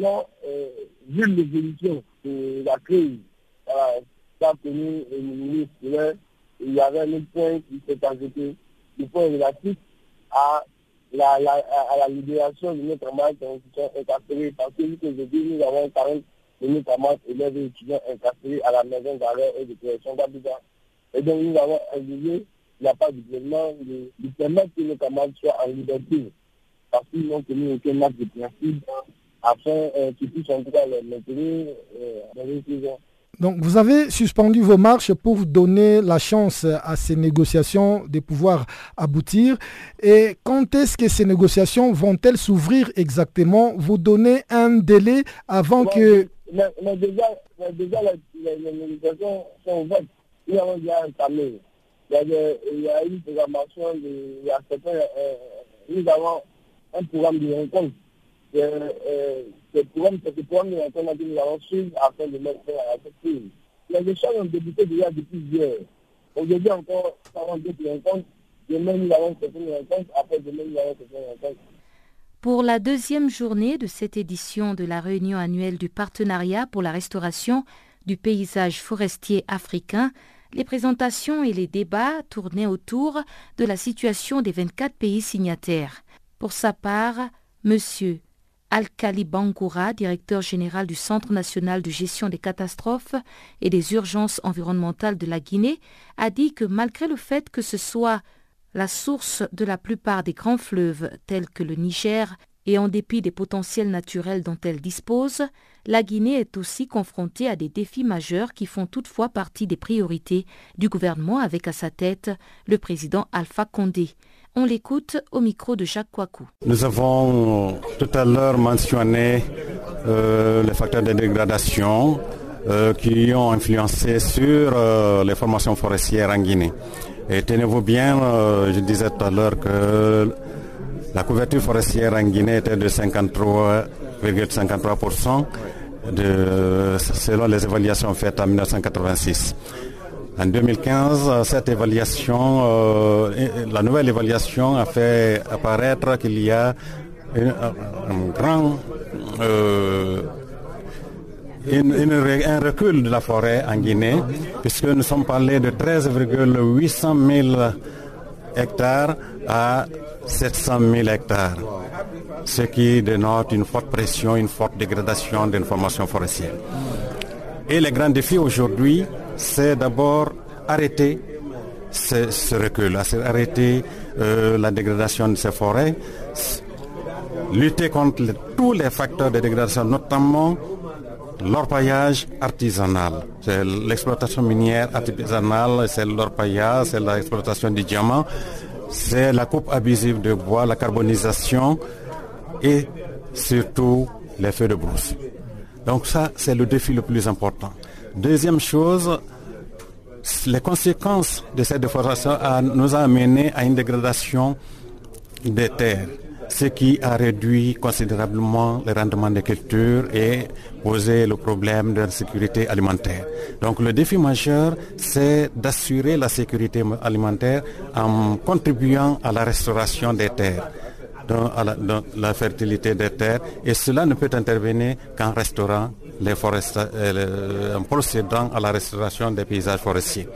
non, euh, vu l'évolution de la crise, voilà, ça connu le ministre, il y avait un point qui s'est ajouté, le point relatif à la, la, à la libération de notre marque d'institution incarcérée. Parce que, dis, nous avons 40 et notamment élèves et étudiants incarcérés à la maison d'arrêt et de correction d'Abidjan. Et donc nous avons exigé, il n'y a pas de gouvernement, de, de, permettre que nos camarades soient en liberté, parce qu'ils n'ont tenu aucun acte de principe afin euh, qu'ils puissent en tout cas les maintenir euh, dans une prison. Donc vous avez suspendu vos marches pour donner la chance à ces négociations de pouvoir aboutir. Et quand est-ce que ces négociations vont-elles s'ouvrir exactement? Vous donnez un délai avant que... Mais, déjà, mais déjà les, négociations sont ouvertes. Nous avons déjà entamé. Il y a, il y a une programmation, de, il y a certains, euh, nous avons un programme de rencontre. Euh, euh, ce programme, c'est ce programme de rencontre que nous avons suivi afin de mettre à cette crise. Les échanges ont débuté déjà depuis hier. Aujourd'hui encore, nous avons d'autres rencontres. Demain, nous avons certaines rencontres. Après demain, nous avons certaines rencontres. Pour la deuxième journée de cette édition de la réunion annuelle du partenariat pour la restauration du paysage forestier africain, Les présentations et les débats tournaient autour de la situation des 24 pays signataires. Pour sa part, M. Al-Khali Bangoura, directeur général du Centre national de gestion des catastrophes et des urgences environnementales de la Guinée, a dit que malgré le fait que ce soit la source de la plupart des grands fleuves tels que le Niger et en dépit des potentiels naturels dont elle dispose, la Guinée est aussi confrontée à des défis majeurs qui font toutefois partie des priorités du gouvernement avec à sa tête le président Alpha Condé. On l'écoute au micro de Jacques Kouakou. Nous avons tout à l'heure mentionné euh, les facteurs de dégradation euh, qui ont influencé sur euh, les formations forestières en Guinée. Et tenez-vous bien, je disais tout à l'heure que la couverture forestière en Guinée était de 53,53% selon les évaluations faites en 1986. En 2015, cette évaluation, euh, la nouvelle évaluation a fait apparaître qu'il y a un grand euh, un recul de la forêt en Guinée, puisque nous sommes parlés de 13,800 000 hectares à 700 000 hectares, ce qui dénote une forte pression, une forte dégradation de l'information forestière. Et le grand défi aujourd'hui, c'est d'abord arrêter ce, recul, arrêter euh, la dégradation de ces forêts, lutter contre tous les facteurs de dégradation, notamment l'orpaillage artisanal. C'est l'exploitation minière artisanale, c'est l'orpaillage, c'est l'exploitation du diamant c'est la coupe abusive de bois, la carbonisation et surtout les feux de brousse. Donc ça, c'est le défi le plus important. Deuxième chose, les conséquences de cette déforestation nous a amené à une dégradation des terres ce qui a réduit considérablement le rendement des cultures et posé le problème de la sécurité alimentaire. Donc le défi majeur, c'est d'assurer la sécurité alimentaire en contribuant à la restauration des terres. Dans, la, fertilité des terres et cela ne peut intervenir qu'en restaurant les forêts, euh, en procédant à la restauration des paysages forestiers.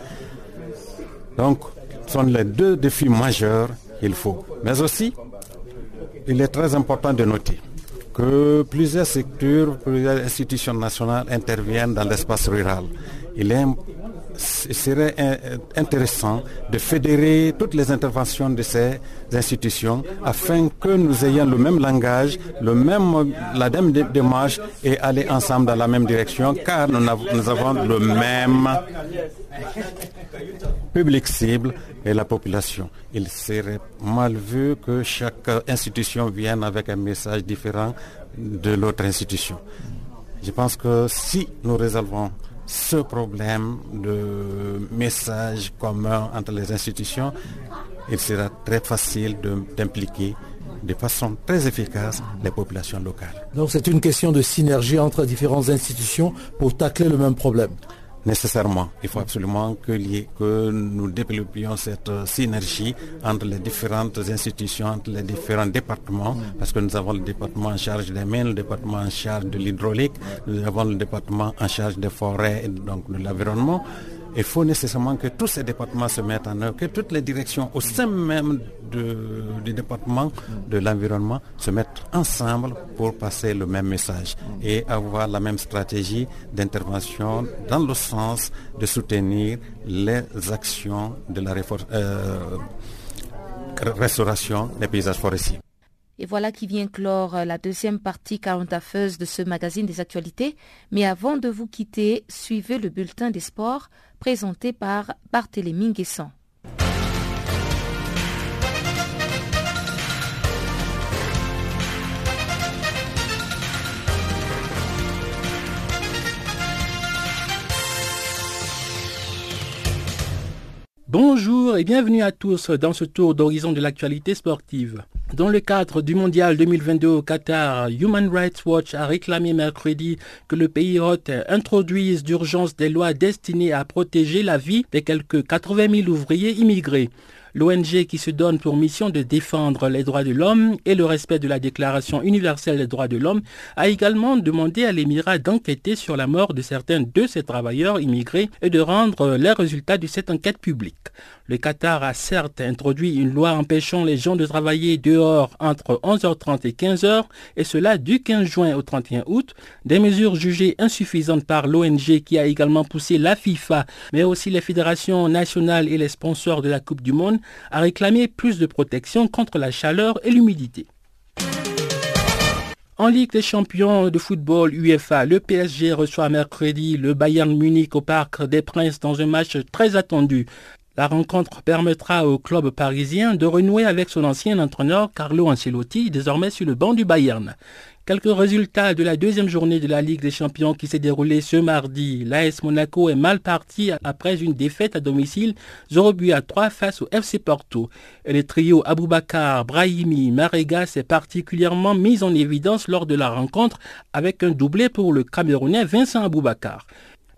Donc, ce sont les deux défis majeurs qu'il faut. Mais aussi, il est très important de noter que plusieurs structures, plusieurs institutions nationales interviennent dans l'espace rural. Il, serait intéressant de fédérer toutes les interventions de ces institutions afin que nous ayons le même langage, le même, la même démarche et aller ensemble dans la même direction car nous avons le même public cible et la population. Il serait mal vu que chaque institution vienne avec un message différent de l'autre institution. Je pense que si nous résolvons ce problème de message commun entre les institutions, il sera très facile d'impliquer de façon très efficace les populations locales. Donc c'est une question de synergie entre différentes institutions pour tacler le même problème nécessairement. Il faut absolument que, que nous développions cette synergie entre les différentes institutions, entre les différents départements, parce que nous avons le département en charge des mines, le département en charge de l'hydraulique, nous avons le département en charge des forêts et donc de l'environnement. Il faut nécessairement que tous ces départements se mettent en œuvre, que toutes les directions au sein même du département de l'environnement se mettent ensemble pour passer le même message et avoir la même stratégie d'intervention dans le sens de soutenir les actions de la euh, restauration des paysages forestiers. Et voilà qui vient clore la deuxième partie 40 affeuses de ce magazine des actualités. Mais avant de vous quitter, suivez le bulletin des sports présenté par Barthélémy Guessant. Bonjour et bienvenue à tous dans ce tour d'horizon de l'actualité sportive. Dans le cadre du mondial 2022 au Qatar, Human Rights Watch a réclamé mercredi que le pays hôte introduise d'urgence des lois destinées à protéger la vie des quelques 80 000 ouvriers immigrés. L'ONG qui se donne pour mission de défendre les droits de l'homme et le respect de la Déclaration universelle des droits de l'homme a également demandé à l'Émirat d'enquêter sur la mort de certains de ses travailleurs immigrés et de rendre les résultats de cette enquête publique. Le Qatar a certes introduit une loi empêchant les gens de travailler dehors entre 11h30 et 15h, et cela du 15 juin au 31 août, des mesures jugées insuffisantes par l'ONG qui a également poussé la FIFA, mais aussi les fédérations nationales et les sponsors de la Coupe du Monde à réclamer plus de protection contre la chaleur et l'humidité. En Ligue des champions de football UEFA, le PSG reçoit mercredi le Bayern Munich au Parc des Princes dans un match très attendu. La rencontre permettra au club parisien de renouer avec son ancien entraîneur Carlo Ancelotti, désormais sur le banc du Bayern. Quelques résultats de la deuxième journée de la Ligue des Champions qui s'est déroulée ce mardi. L'AS Monaco est mal parti après une défaite à domicile 0 but à 3 face au FC Porto. Et le trio Aboubakar, Brahimi, Marega s'est particulièrement mis en évidence lors de la rencontre avec un doublé pour le Camerounais Vincent Aboubakar.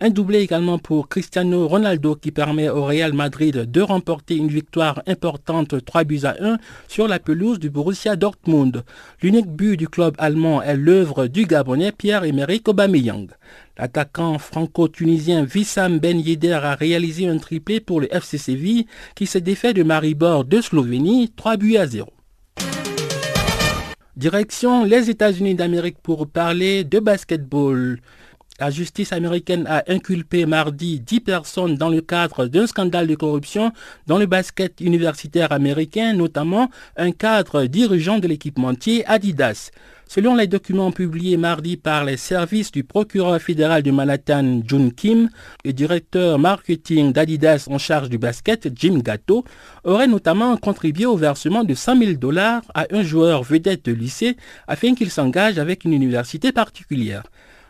Un doublé également pour Cristiano Ronaldo qui permet au Real Madrid de remporter une victoire importante 3 buts à 1 sur la pelouse du Borussia Dortmund. L'unique but du club allemand est l'œuvre du Gabonais Pierre-Emerick Aubameyang. L'attaquant franco-tunisien Wissam Ben Yedder a réalisé un triplé pour le FC Séville qui s'est défait de Maribor de Slovénie 3 buts à 0. Direction les États-Unis d'Amérique pour parler de basketball. La justice américaine a inculpé mardi 10 personnes dans le cadre d'un scandale de corruption dans le basket universitaire américain, notamment un cadre dirigeant de l'équipementier Adidas. Selon les documents publiés mardi par les services du procureur fédéral de Manhattan, June Kim, le directeur marketing d'Adidas en charge du basket, Jim Gatto, aurait notamment contribué au versement de 100 000 dollars à un joueur vedette de lycée afin qu'il s'engage avec une université particulière.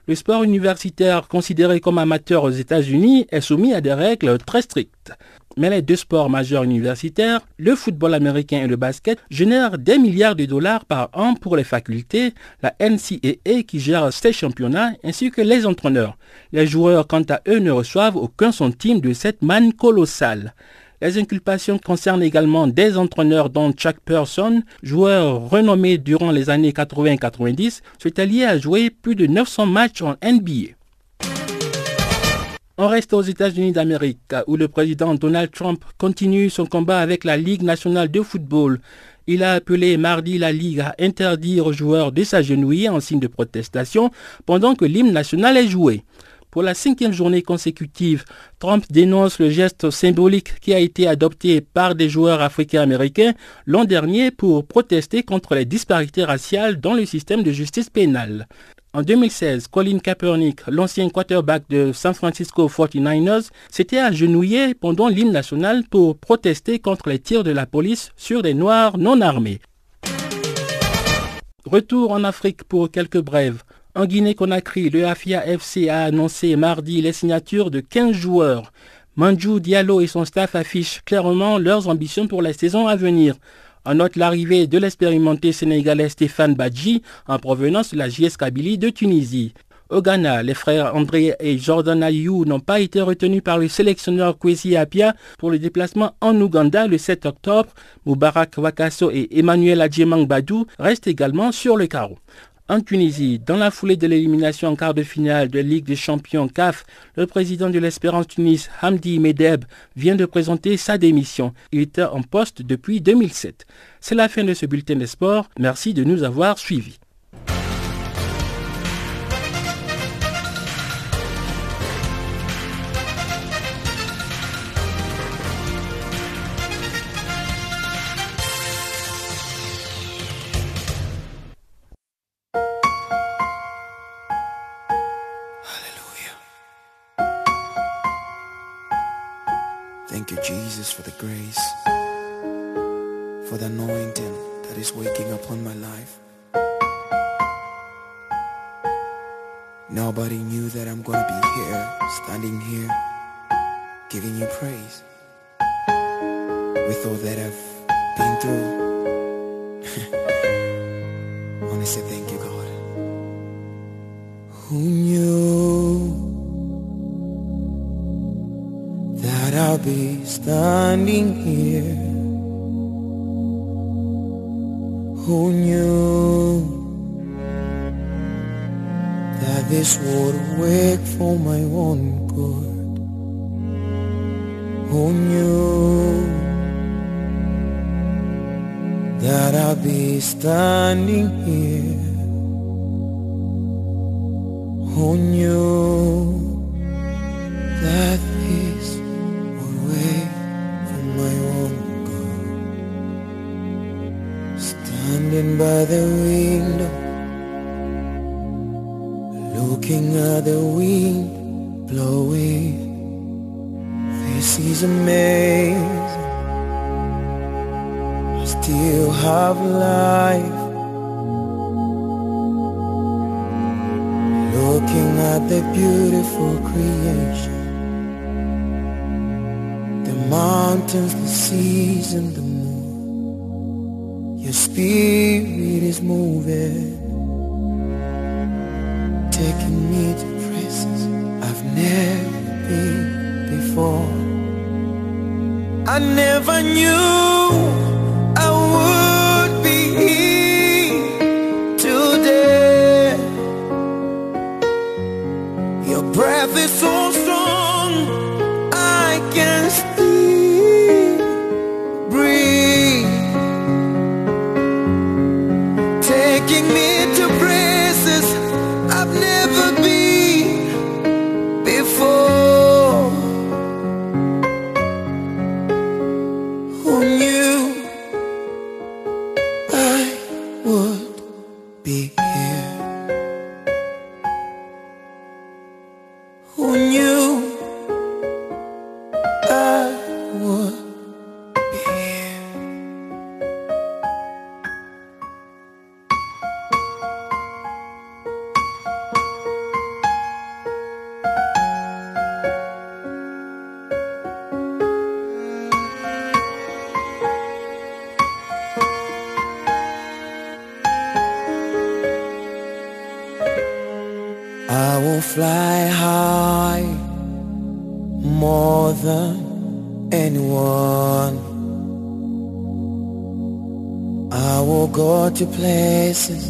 Le sport universitaire considéré comme amateur aux États-Unis est soumis à des règles très strictes. Mais les deux sports majeurs universitaires, le football américain et le basket, génèrent des milliards de dollars par an pour les facultés, la NCAA qui gère ces championnats, ainsi que les entraîneurs. Les joueurs, quant à eux, ne reçoivent aucun centime de cette manne colossale. Les inculpations concernent également des entraîneurs dont Chuck Person, joueur renommé durant les années 80 et 90, s'est à jouer plus de 900 matchs en NBA. On reste aux États-Unis d'Amérique, où le président Donald Trump continue son combat avec la Ligue nationale de football. Il a appelé mardi la Ligue à interdire aux joueurs de s'agenouiller en signe de protestation pendant que l'hymne national est joué. Pour la cinquième journée consécutive, Trump dénonce le geste symbolique qui a été adopté par des joueurs africains-américains l'an dernier pour protester contre les disparités raciales dans le système de justice pénale. En 2016, Colin Kaepernick, l'ancien quarterback de San Francisco 49ers, s'était agenouillé pendant l'hymne national pour protester contre les tirs de la police sur des Noirs non armés. Retour en Afrique pour quelques brèves. En Guinée-Conakry, le AFIA FC a annoncé mardi les signatures de 15 joueurs. Manjou Diallo et son staff affichent clairement leurs ambitions pour la saison à venir. On note l'arrivée de l'expérimenté sénégalais Stéphane Badji en provenance de la JS Kabylie de Tunisie. Au Ghana, les frères André et Jordan Ayou n'ont pas été retenus par le sélectionneur Kwesi Apia pour le déplacement en Ouganda le 7 octobre. Moubarak Wakaso et Emmanuel Adjemang Badou restent également sur le carreau. En Tunisie, dans la foulée de l'élimination en quart de finale de Ligue des champions CAF, le président de l'Espérance Tunis, Hamdi Medeb, vient de présenter sa démission. Il était en poste depuis 2007. C'est la fin de ce bulletin de sport. Merci de nous avoir suivis. Grace, for the anointing that is waking upon my life. Nobody knew that I'm gonna be here, standing here, giving you praise. With all that I've been through, say thank you, God. Who knew? that I'll be standing here Who knew That this would work for my own good. Who knew That I'll be standing here Who knew That by the window Looking at the wind blowing. This is amazing. I still have life. Looking at the beautiful creation. The mountains, the seas and the Spirit is moving, taking me to places I've never been before. I never knew. listen.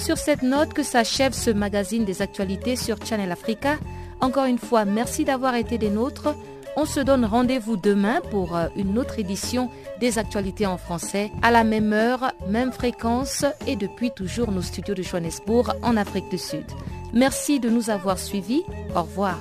sur cette note que s'achève ce magazine des actualités sur Channel Africa. Encore une fois, merci d'avoir été des nôtres. On se donne rendez-vous demain pour euh, une autre édition des actualités en français à la même heure, même fréquence et depuis toujours nos studios de Johannesburg en Afrique du Sud. Merci de nous avoir suivis. Au revoir.